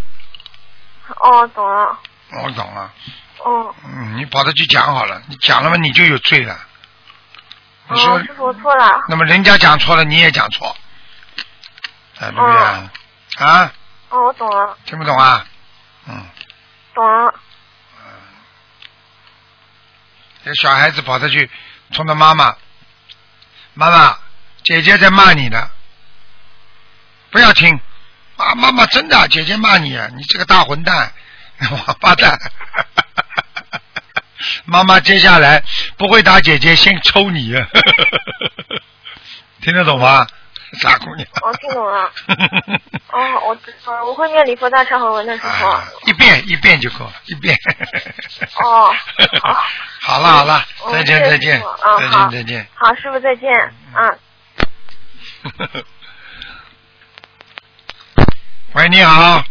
哦，懂了。我懂了，哦。嗯，你跑着去讲好了，你讲了嘛，你就有罪了。你说哦，师傅我错了。那么人家讲错了，你也讲错，哎，对不对啊？啊，哦，我懂了，听不懂啊？嗯，懂了。嗯这小孩子跑着去冲着妈妈，妈妈，姐姐在骂你呢，不要听。啊，妈妈真的，姐姐骂你，你这个大混蛋，王八蛋。妈妈接下来不会打姐姐，先抽你。听得懂吗，傻姑娘？我听懂了。哦，我我我会念礼佛大忏悔文的时候。啊一遍一遍就够了，一遍。哦，好。好 了好了，嗯再见再见再见再见。好，师傅再见。嗯。喂，你好。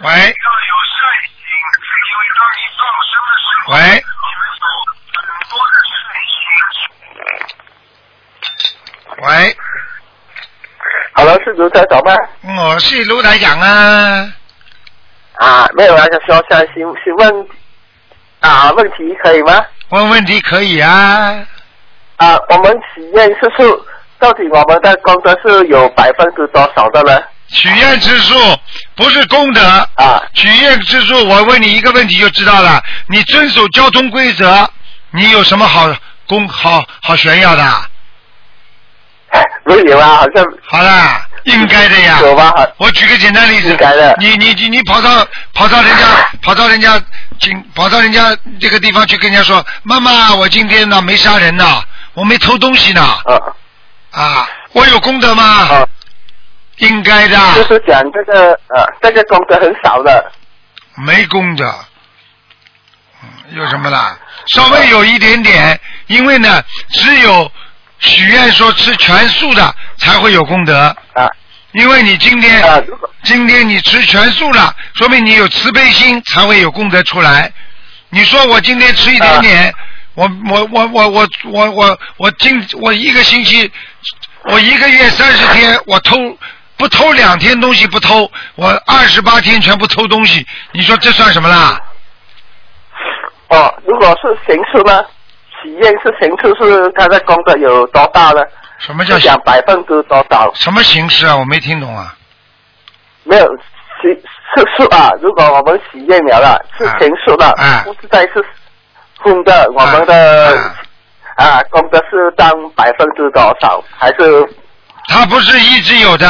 喂。喂。喂，Hello，是卢台长吗？我是卢台长啊。啊，没有啊，想说想询询问啊问题可以吗？问问题可以啊。啊，我们许愿次数到底我们的工作是有百分之多少的呢？许愿之术不是功德啊。许愿之术，我问你一个问题就知道了。你遵守交通规则，你有什么好功好好炫耀的？没有啊，好像好啦，应该的呀。有吧？我举个简单例子，应该的你你你你跑到跑到人家跑到人家请跑到人家这个地方去跟人家说，妈妈，我今天呢没杀人呢，我没偷东西呢，啊啊，我有功德吗？啊，应该的，就是讲这个呃，这个功德很少的。没功德，嗯有什么啦？稍微有一点点，因为呢，只有许愿说吃全素的才会有功德，啊。因为你今天啊，今天你吃全素了，说明你有慈悲心，才会有功德出来。你说我今天吃一点点，我我我我我我我我今我一个星期，我一个月三十天，我偷不偷两天东西不偷，我二十八天全部偷东西，你说这算什么啦？哦，如果是行数呢？许愿是行数是他的功德有多大呢？什么叫是讲百分之多少？什么形式啊？我没听懂啊。没有是是数啊，如果我们许愿了了，是啊平数的，啊不是在是空的，我们的啊啊功德是占百分之多少？还是他不是一直有的，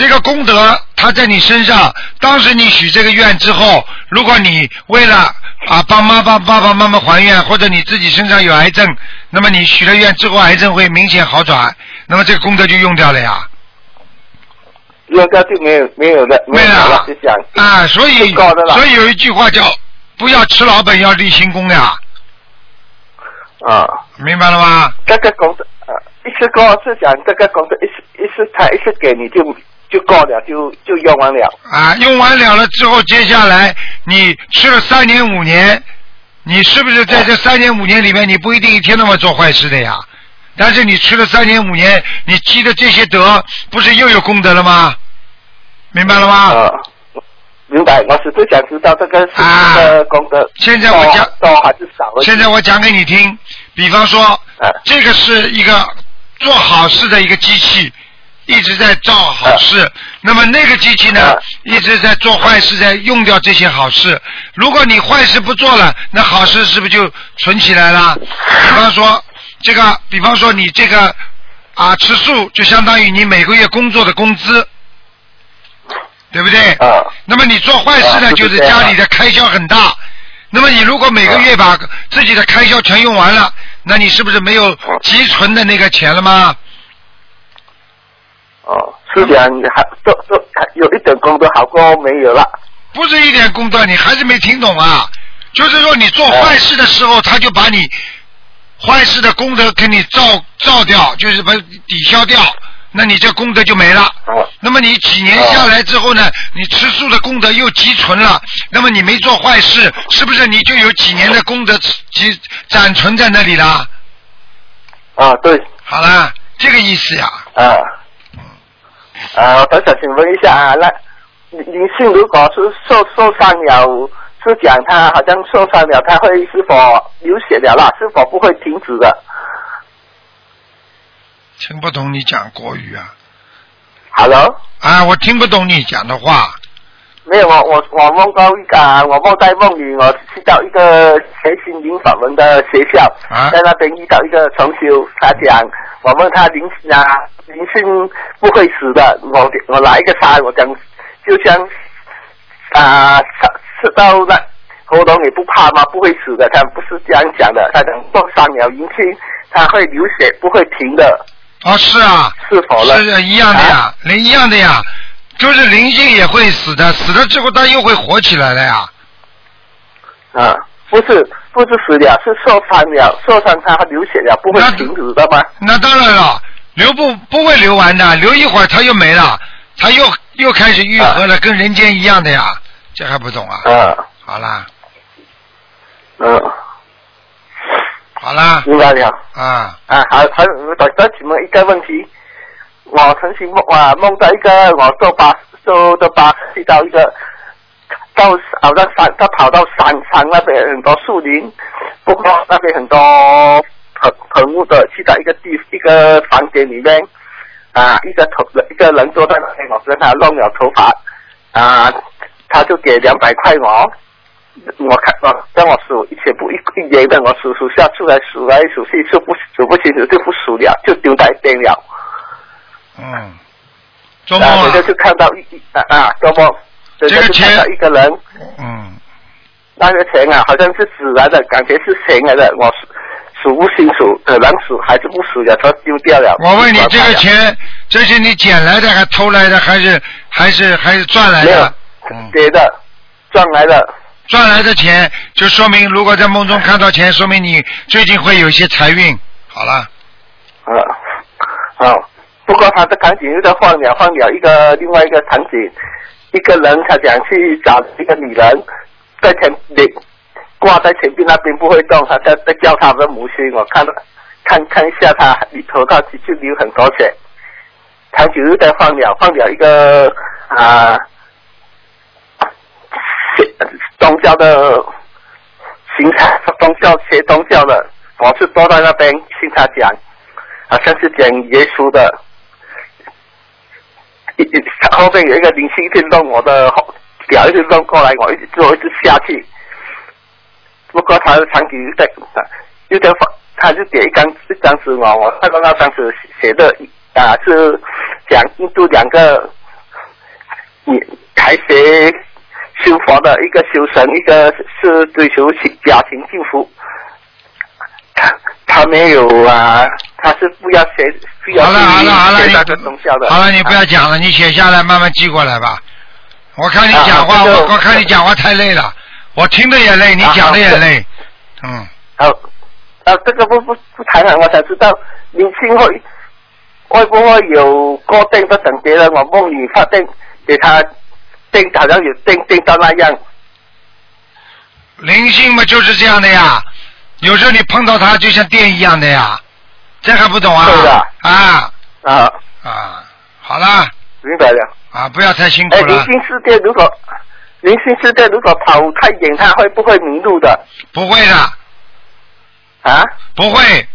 这个功德它在你身上。当时你许这个愿之后，如果你为了啊帮妈帮爸爸妈妈还愿，或者你自己身上有癌症，那么你许了愿之后，癌症会明显好转，那么这个功德就用掉了呀。用掉就没有没有了，没有了，啊，所以所以有一句话叫不要吃老本，要立新功呀，啊，明白了吗？这个功德啊，一次过是讲这个功德一次一次他一次给你就就够了，就就用完了。啊，用完了了之后，接下来你吃了三年五年，你是不是在这三年五年里面，你不一定一天到晚做坏事的呀？但是你吃了三年五年，你积的这些德，不是又有功德了吗？明白了吗？啊，明白。我是最想知道这个是啊这个功德现在我讲多多还是少而已？现在我讲给你听，比方说，啊这个是一个做好事的一个机器，一直在造好事。那么那个机器呢啊，一直在做坏事，在用掉这些好事。如果你坏事不做了，那好事是不是就存起来了？比方说，这个，比方说你这个啊吃素，就相当于你每个月工作的工资，对不对？啊那么你做坏事呢，啊就是家里的开销很大。那么你如果每个月把自己的开销全用完了，那你是不是没有积存的那个钱了吗？哦，是讲还都都有一点功德好过没有了。不是一点功德，你还是没听懂啊？就是说你做坏事的时候，他就把你坏事的功德给你照照掉，就是把抵消掉，那你这功德就没了。哦那么你几年下来之后呢，你吃素的功德又积存了，那么你没做坏事，是不是你就有几年的功德积攒存在那里了？啊，对，好了，这个意思呀。啊，啊，我想请问一下啊，那灵灵性如果是受受伤了，是讲他好像受伤了，他会是否流血了啦？是否不会停止的听不懂你讲国语啊？？Hello，啊，我听不懂你讲的话。没有，我我我梦到一个啊，我梦在梦里，我去到一个学心灵法门的学校，啊在那边遇到一个重修，他讲，我问他灵啊灵性不会死的，我我拿一个叉，我讲就像啊吃吃到那喉咙也不怕吗？不会死的，他不是这样讲的，他讲受伤了灵性，他会流血不会停的，哦，是啊，是否了？是一样的呀，灵一样的呀，就是灵性也会死的，死了之后它又会活起来了呀。啊，不是不是死了，是受伤了，受伤它流血了，不会停止的吗？那当然了，流不不会流完的，流一会儿它又没了，它又又开始愈合了，跟人间一样的呀，这还不懂啊？嗯，好啦，嗯，好啦，明白了。啊，啊，还还有再再请问一个问题，我曾经梦啊梦到一个我坐巴坐的巴士到一个到好像山，他跑到山上那边很多树林，不过那边很多棚棚屋的，去到一个地一个房间里面啊，一个头一个人坐在那里，我跟他弄了头发啊，他就给两百块我。我看我让我数一千步一一年的，我数数下出来数来数去数不数不清楚就不数了，就丢在一边了。嗯，周末啊，啊这个就看到一一啊啊，周末，这这个就看到一个人，嗯，那个钱啊好像是纸来的，感觉是钱来的，我数数不清楚，可能数还是不数了，他丢掉了。我问你，这个钱，这是你捡来的，还偷来的，还是还是还是赚来的？给的，赚来的。赚来的钱，就说明如果在梦中看到钱，说明你最近会有一些财运。好了，啊，啊，不过他的场景又在换了，换了一个另外一个场景，一个人他想去找一个女人，在前边挂在前边那边不会动，他在在叫他的母亲，我看到看看一下他里头他就流很多血，场景又在换了，放了一个啊。宗教的行财，宗教学宗教的，我是坐在那边听他讲，好像是讲耶稣的。后面有一个灵性一直弄我的后脚，一直弄过来，我一直做，一直下去。不过他的场景又在又在发，他就给一张一张纸我，我看到那张纸写的啊是讲印度两个你还学修佛的一个修神，一个是追求家家庭幸福。他他没有啊，他是不要学，不要好了好了好了，你学那个宗教的。好了，你不要讲了，你写下来，慢慢寄过来吧。我看你讲话，我我看你讲话太累了，我听的也累，你啊讲的也好累。嗯，好，啊，这个不不不谈了，我才知道灵性会会不会有过定的等别人我梦里发定给他定，好像有定定到那样。灵性嘛就是这样的呀，有时候你碰到它就像电一样的呀，这还不懂啊？对的。啊。啊，啊，好了明白了。啊，不要太辛哎，苦了，灵性世界如果灵性世界如果跑太远，他会不会迷路的？不会的，啊，不会，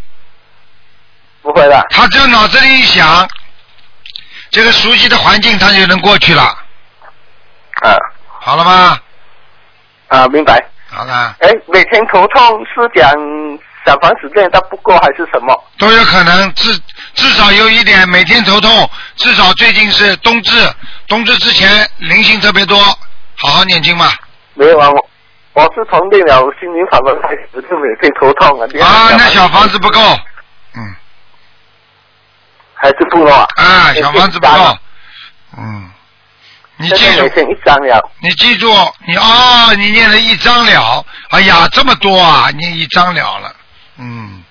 不会的。他只要脑子里一想，这个熟悉的环境他就能过去了，啊好了吗？啊，明白。好了，哎，每天头痛是讲小房子练到不够还是什么？都有可能，至至少有一点，每天头痛，至少最近是冬至，冬至之前灵性特别多，好好念经吧。没有啊，我我是从练了心灵法门开始就每天头痛啊。啊，那小房子不够，嗯，还是不够啊？啊，小房子不够，嗯，你记住，现在每天一张了。你记住，你哦，你念了一张了，哎呀，这么多啊，念一张了了，嗯，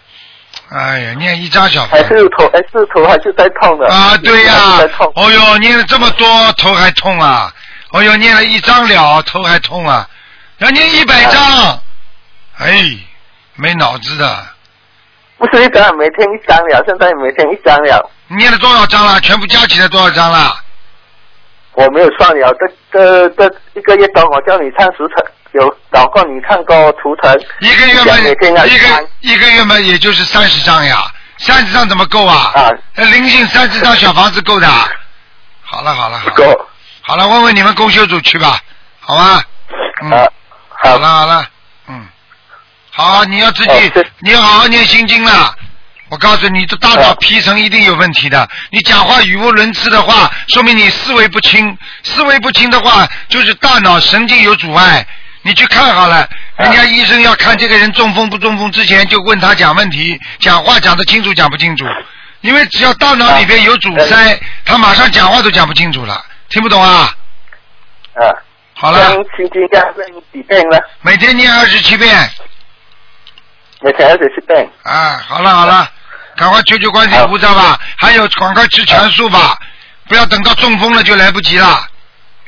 哎呀，念一张小房还子。是头还是头还是在痛的啊，对呀、在痛。哦哟，念了这么多，头还痛啊！哦哟，念了一张了，头还痛啊！要念一百张，哎，没脑子的。不是一张，每天一张了，现在每天一张了。你念了多少张了？全部加起来多少张了？我没有算了，这这这一个月多我叫你唱十层，有找过你唱过图腾，一个月嘛，每天要一个一个月嘛，也就是三十张呀，三十张怎么够啊？啊，那灵性三十张小房子够的。好了好了好了，不够。好了，问问你们公修组去吧。好吧？嗯，啊，好好了好了，嗯，好，你要自己，你要好好念心经了。我告诉你，这大脑哦皮层一定有问题的。你讲话语无伦次的话，说明你思维不清。思维不清的话，就是大脑神经有阻碍。你去看好了，人家医生要看这个人中风不中风之前，就问他讲问题，讲话讲得清楚讲不清楚。因为只要大脑里边有阻塞，他马上讲话都讲不清楚了，听不懂啊？啊，好了，像心经要念几遍呢？每天念二十七遍。每天二十七遍。啊，好了好了，赶快求求观世音菩萨吧，还有赶快吃全素吧，不要等到中风了就来不及了，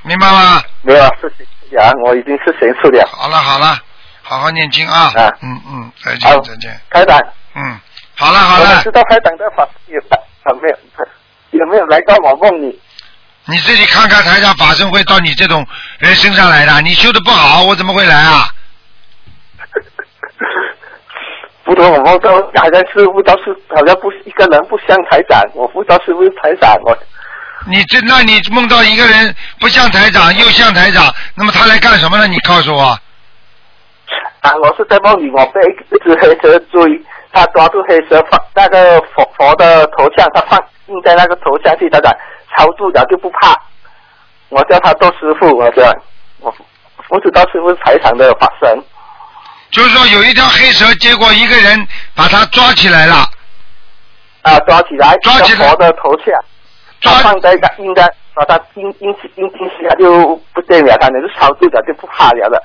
明白吗？没有，是呀，我已经是全素了。好了好了，好好念经啊，啊嗯嗯，再见再见，台长，嗯，好了好了我知，道台长的法有有没有有没有来到我梦里？你自己看看台上法身会到你这种人身上来的，你修的不好，我怎么会来啊？不懂我梦到好像是不知道是好像不一个人不像台长，我不知道是不是台长，我你这，那你梦到一个人不像台长又像台长，那么他来干什么呢？你告诉我。啊，我是在梦里我被一只黑蛇追，他抓住黑蛇放那个佛佛的头像，他放印在那个头像去，台长操住了就不怕。我叫他做师傅，我叫我我知道师傅是台长的法身。就是说有一条黑蛇，结果一个人把他抓起来了，啊，抓起来，抓起来佛的头像，抓放在那应该把他印印印进去，他就不见了，他那是超度了就不怕了的。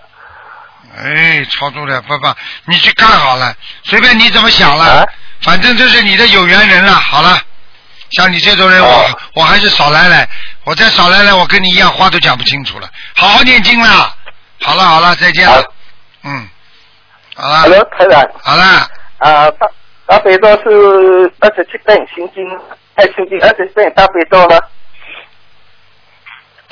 哎，超度了，爸爸，你去看好了，随便你怎么想了，啊反正这是你的有缘人了。好了，像你这种人，我、哦我还是少来来，我再少来来，我跟你一样话都讲不清楚了。好好念经啦。好了好了，再见了好。嗯，好了，Hello，台长，好了，啊，大大悲咒是二十七遍，心经太，心经二十七遍，大悲咒呢？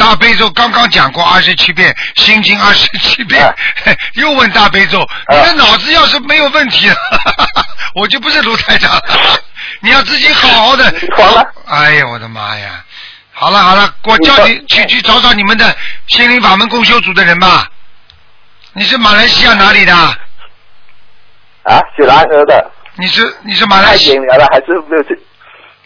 大悲咒刚刚讲过二十七遍，心经二十七遍，啊 又问大悲咒，你的脑子要是没有问题，我就不是卢台长了。你要自己好好的。好了哎呀，我的妈呀！好了好了，我叫你你去去找找你们的心灵法门共修组的人吧。你是马来西亚哪里的？啊，雪兰莪的，你是你是马来西远了了，还是没有去？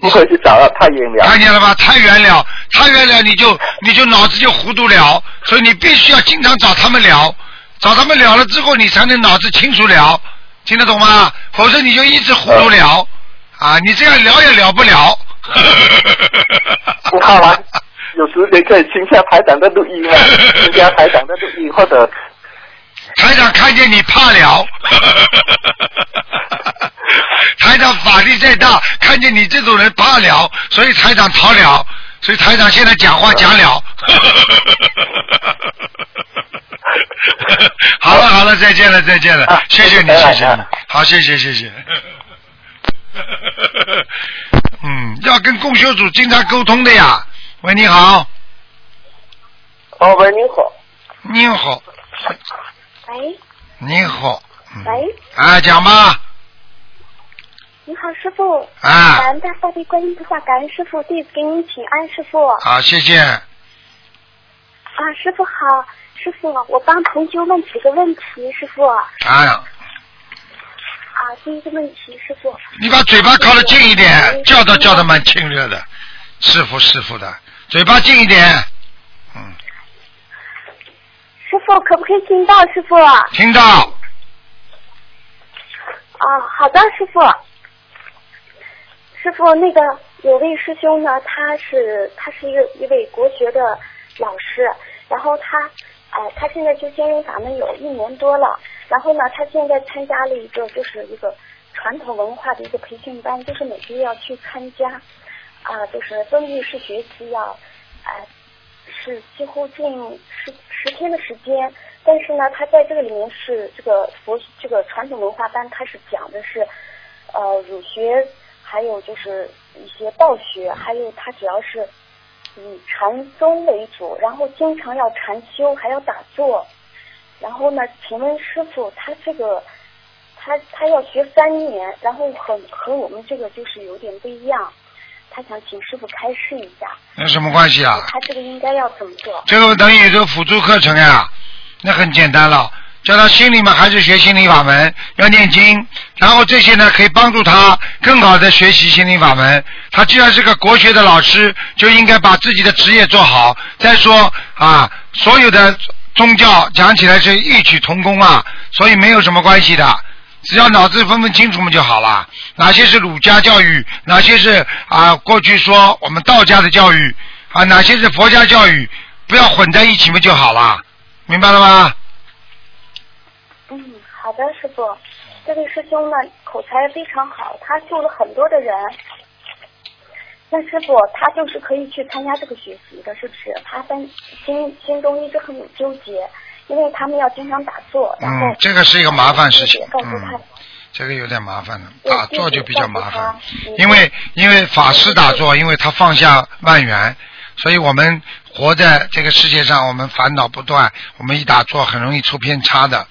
不会去找了，太远了。看见了吧？太远了，太远了，你就你就脑子就糊涂了，所以你必须要经常找他们聊，找他们聊了之后，你才能脑子清楚了，听得懂吗？否则你就一直糊涂聊，啊，你这样聊也聊不了。不好啊，有时间可以听下台长的录音啊，听下台长的录音，或者台长看见你怕了，台长法力再大，看见你这种人怕了，所以台长逃了，所以台长现在讲话讲了。好了好了，再见了再见了。啊，谢谢你谢谢你，好谢谢谢谢。嗯，要跟供修组经常沟通的呀。喂，你好，哦，喂，你好，你好，喂你好，嗯喂，啊，讲吧，你好，师傅。啊感恩大慈大悲观音菩萨，感恩师傅，弟子给您请安，师傅。啊，好，谢谢。啊师傅好，师傅，我帮同学问几个问题，师傅。啊，啊，第一个问题，师傅。你把嘴巴靠得近一点，叫都叫得蛮亲热的，师傅师傅的，嘴巴近一点，嗯，师傅可不可以听到？师傅。啊，听到，好的，师傅。师傅，那个有位师兄呢，他是他是一个一位国学的老师，然后他，呃，他现在就仙人法门有一年多了，然后呢，他现在参加了一个就是一个传统文化的一个培训班，就是每个月要去参加，啊、就是封闭式学习要，呃，是几乎近十十天的时间，但是呢，他在这个里面是这个佛这个传统文化班，他是讲的是，呃，儒学，还有就是一些道学，还有他主要是以禅宗为主，然后经常要禅修，还要打坐。然后呢，请问师傅，他这个他他要学三年，然后很和我们这个就是有点不一样。他想请师傅开示一下。有什么关系啊？他这个应该要怎么做？这个等于这个辅助课程呀，那很简单了。叫他心里嘛还是学心灵法门，要念经，然后这些呢可以帮助他更好的学习心灵法门。他既然是个国学的老师，就应该把自己的职业做好。再说啊，所有的宗教讲起来是异曲同工啊，所以没有什么关系的。只要脑子分分清楚嘛就好了。哪些是儒家教育，哪些是啊过去说我们道家的教育啊，哪些是佛家教育，不要混在一起嘛就好了。明白了吗？嗯，好的，师傅。这位师兄呢，口才非常好，他救了很多的人。那师傅，他就是可以去参加这个学习的，是不是？他在心心中一直很纠结，因为他们要经常打坐，嗯，这个是一个麻烦事情嗯，这个有点麻烦了，打坐就比较麻烦因为因为法师打坐，因为他放下万缘，所以我们活在这个世界上，我们烦恼不断，我们一打坐很容易出偏差的，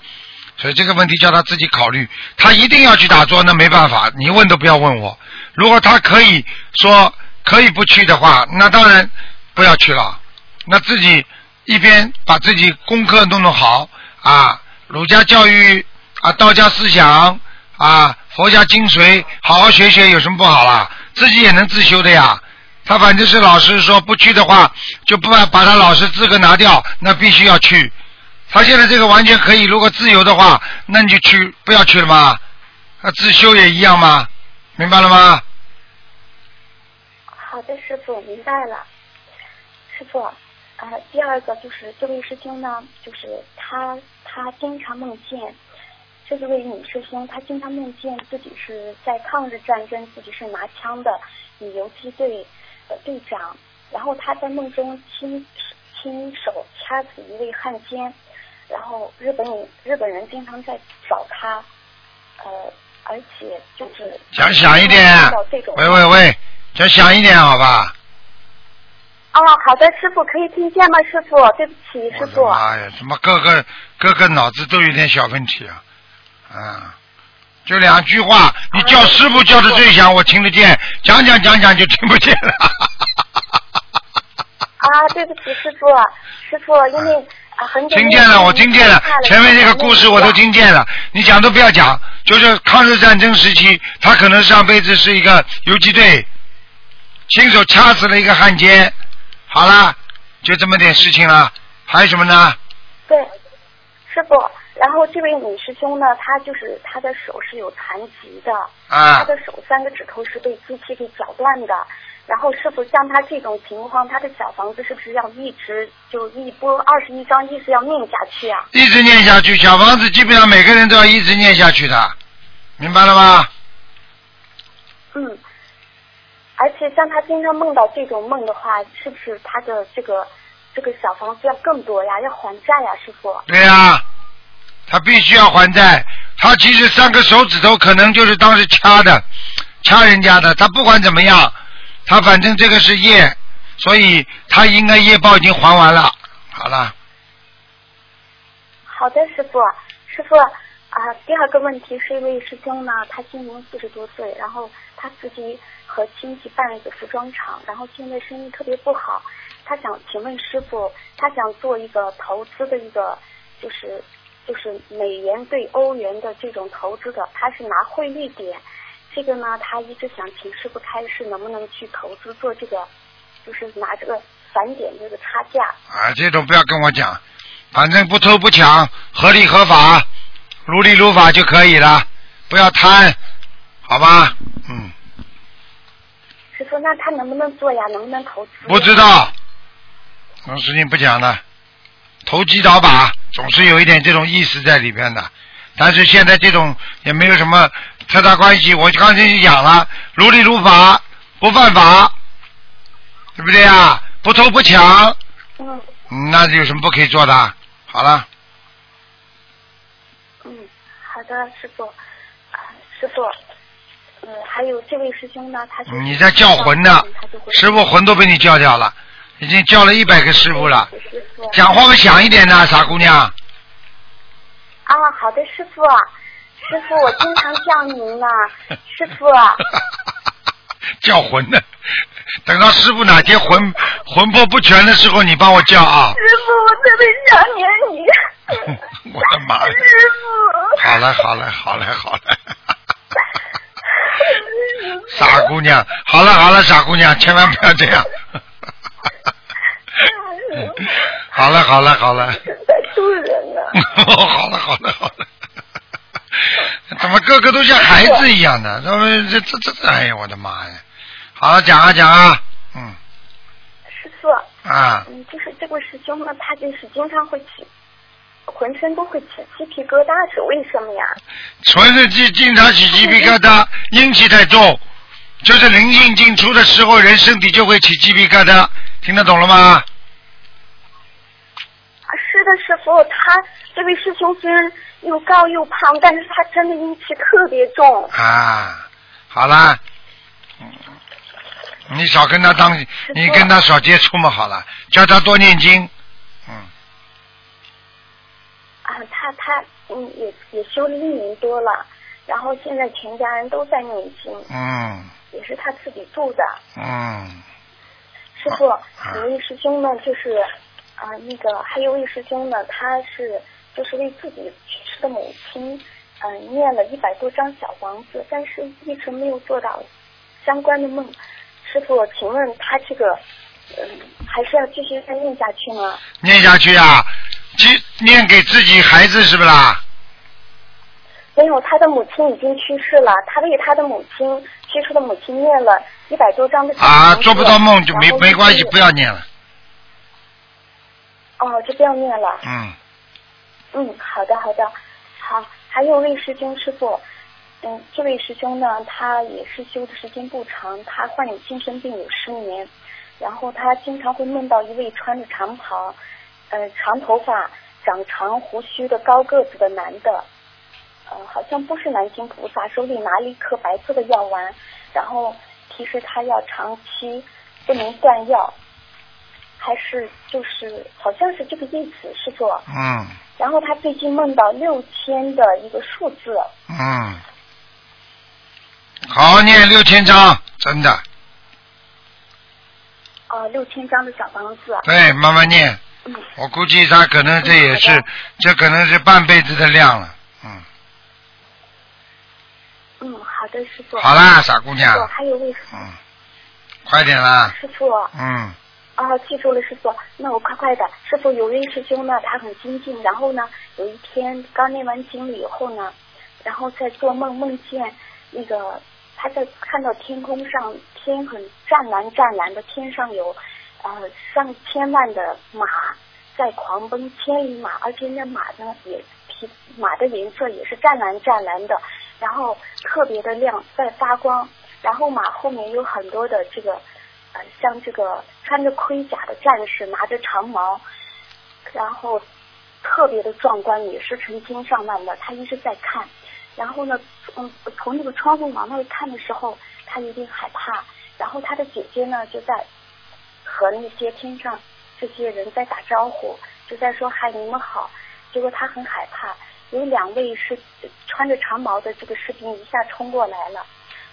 所以这个问题叫他自己考虑，他一定要去打坐，那没办法，你问都不要问我，如果他可以说可以不去的话，那当然不要去了，那自己一边把自己功课弄弄好啊，儒家教育啊，道家思想啊，佛家精髓，好好学学有什么不好啦？自己也能自修的呀。他反正是老师说不去的话，就不把把他老师资格拿掉，那必须要去。他现在这个完全可以，如果自由的话，那你就去，不要去了吗？那自修也一样吗？明白了吗？好的，师傅，明白了。师傅，呃，第二个就是这位师兄呢，就是他他经常梦见，这是位女师兄，她经常梦见自己是在抗日战争，自己是拿枪的女游击队呃队长，然后她在梦中亲亲手掐死一位汉奸，然后日本日本人经常在找他，呃，而且就是讲响一点喂喂喂，讲响一点好吧？哦，好的，师傅可以听见吗？师傅，对不起，师傅。妈呀，怎么个个个个脑子都有点小问题啊？啊，就两句话，你叫师傅叫的最响，我听得见，讲讲讲讲就听不见了。啊，对不起，师傅，师傅，因为啊很久听见了，我听见了，前面那个故事我都听见了，你讲都不要讲，就是抗日战争时期，他可能上辈子是一个游击队，亲手掐死了一个汉奸，好啦，就这么点事情了，还有什么呢？对，师傅。然后这位女师兄呢，她就是她的手是有残疾的，啊她的手三个指头是被机器给绞断的。然后师傅，像她这种情况，她的小房子是不是要一直就一波二十一章，一直要念下去啊？一直念下去，小房子基本上每个人都要一直念下去的，明白了吗？嗯。而且像他经常梦到这种梦的话，是不是他的这个这个小房子要更多呀？要还债呀，师傅？对呀、他必须要还债。他其实三个手指头可能就是当时掐的，掐人家的。他不管怎么样，他反正这个是业，所以他应该业报已经还完了。好了，好的，师傅，师傅啊，第二个问题是一位师兄呢，他今年四十多岁，然后他自己和亲戚办了一个服装厂，然后现在生意特别不好，他想请问师傅，他想做一个投资的一个，就是就是美元对欧元的这种投资的，他是拿汇率点，这个呢，他一直想请师傅开示，能不能去投资做这个，就是拿这个返点这个差价。啊，这种不要跟我讲，反正不偷不抢，合理合法，如理如法就可以了，不要贪，好吧？嗯，那他能不能做呀？能不能投资？不知道，这种事情不讲了，投机倒把总是有一点这种意思在里边的，但是现在这种也没有什么太大关系。我刚才就讲了，如理如法，不犯法，对不对呀？不偷不抢，嗯嗯那有什么不可以做的？好了，嗯，好的，师傅，啊，师傅，呃，还有这位师兄呢，他就是你在叫魂呢师傅魂都被你叫掉了，已经叫了一百个师傅了，师傅讲话嘛响一点呐，傻姑娘。啊，好的，师傅，师傅，我经常叫您呢，师傅，啊 叫魂呢。等到师傅哪天魂魂魄不全的时候，你帮我叫啊！师傅，我特别想念你。我的妈呀！师傅。好了好了好了好了，傻姑娘，好了好了，傻姑娘，千万不要这样。好了好了好了。在渡人呢。好了好了好了。怎么个个都像孩子一样的？怎么这这这这？哎呀，我的妈呀！好了，讲啊讲啊，嗯。师傅。啊。嗯，就是这位师兄呢，他就是经常会起，浑身都会起鸡皮疙瘩，是为什么呀？全身经经常起鸡皮疙瘩，阴气太重，就是灵性进出的时候，人身体就会起鸡皮疙瘩，听得懂了吗？是的，师傅，他这位师兄虽然又高又胖，但是他真的阴气特别重。啊，好啦，嗯，你少跟他当，你跟他少接触嘛，好了，叫他多念经，嗯。啊，他他嗯也也修了一年多了，然后现在全家人都在念经。嗯。也是他自己住的。嗯。师傅，有位师兄呢，就是。啊，那个还有位师兄呢，他是就是为自己去世的母亲，嗯，念了一百多张小房子，但是一直没有做到相关的梦。师傅，请问他这个，嗯，还是要继续再念下去吗？念下去啊，去念给自己孩子是不啦？没有，他的母亲已经去世了，他为他的母亲去世的母亲念了一百多张的。啊，做不到梦就没没关系，不要念了。哦，就不要念了。嗯。嗯，好的，好的，好。还有位师兄师傅，嗯，这位师兄呢，他也是修的时间不长，他患有精神病有失眠，然后他经常会梦到一位穿着长袍，呃，长头发、长长胡须的高个子的男的，呃，好像不是南京菩萨，手里拿了一颗白色的药丸，然后提示他要长期不能断药。还是就是好像是这个意思，师傅。嗯。然后他最近梦到六千的一个数字。嗯。好念六千张，真的。哦，六千张的小房子。对，慢慢念。嗯。我估计他可能这也是，这可能是半辈子的量了，嗯。嗯，好的，师傅。好啦，傻姑娘。还有位。嗯。快点啦。师傅。嗯。啊，记住了，师傅。那我快快的，师傅有位师兄呢，他很精进。然后呢，有一天刚念完经了以后呢，然后在做梦，梦见那个他在看到天空上天很湛蓝湛蓝的，天上有呃上千万的马在狂奔，千里马，而且那马呢也皮马的颜色也是湛蓝湛蓝的，然后特别的亮，在发光。然后马后面有很多的这个。呃，像这个穿着盔甲的战士，拿着长矛，然后特别的壮观，也是成千上万的。他一直在看，然后呢，嗯，从那个窗户往那看的时候，他有点害怕。然后他的姐姐呢，就在和那些天上这些人在打招呼，就在说嗨，你们好。结果他很害怕，有两位是穿着长矛的这个士兵一下冲过来了，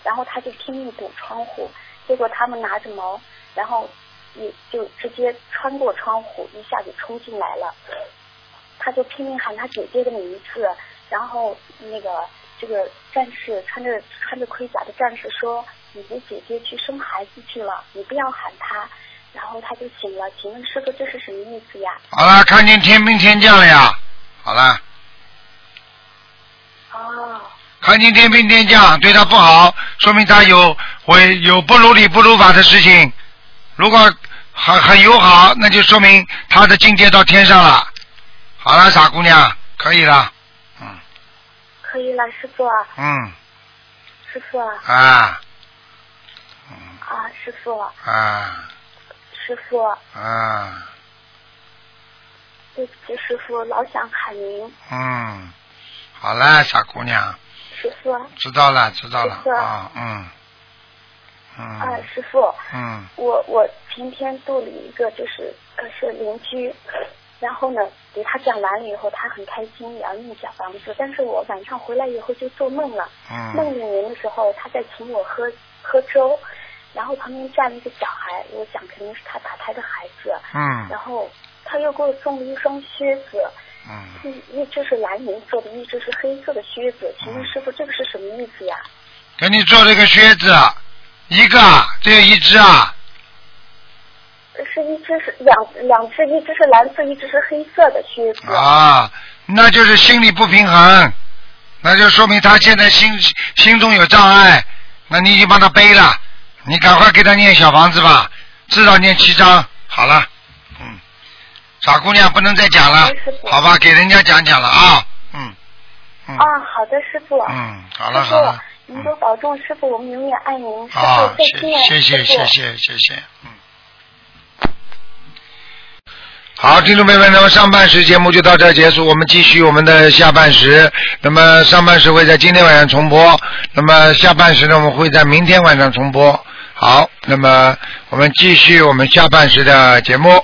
然后他就拼命堵窗户。结果他们拿着矛，然后也就直接穿过窗户，一下子冲进来了。他就拼命喊他姐姐的名字，然后那个这个战士穿着穿着盔甲的战士说：“你的姐姐去生孩子去了，你不要喊她。”然后他就醒了。请问师傅，这是什么意思呀？好了，看见天兵天将了呀！好了。哦。看见天兵天将对他不好，说明他有会有不如理不如法的事情。如果很很友好，那就说明他的境界到天上了。好了，傻姑娘，可以了，嗯。可以了，师傅。嗯。师傅。啊。嗯。啊，师傅。啊。师傅。啊。对不起，师傅，老想喊您。嗯，好啦，傻姑娘。师傅，知道了，知道了啊，嗯，嗯。啊，师傅。嗯。我我今天度了一个，就是可是邻居，然后呢给他讲完了以后，他很开心，要念小房子。但是我晚上回来以后就做梦了，嗯。梦见您的时候，他在请我喝喝粥，然后旁边站了一个小孩，我想肯定是他打胎的孩子，嗯。然后他又给我送了一双靴子，嗯，一一只是蓝颜色的，一只是黑色的靴子，请问师傅这个是什么意思呀？给你做这个靴子，一个，只有一只啊，是一只是两两只，一只是蓝色，一只是黑色的靴子。啊，那就是心理不平衡，那就说明他现在心心中有障碍，那你已经帮他背了，你赶快给他念小房子吧，至少念七章，好了，嗯，傻姑娘不能再讲了，好吧，给人家讲讲了啊，嗯嗯啊，好的，师傅。嗯，好了好了，傅，您多保重，师傅，我们永远爱您。师好傅，，再见。谢谢谢师傅谢谢谢，嗯。好，听众朋友们，那么上半时节目就到这儿结束，我们继续我们的下半时。那么上半时会在今天晚上重播，那么下半时呢，我们会在明天晚上重播。好，那么我们继续我们下半时的节目。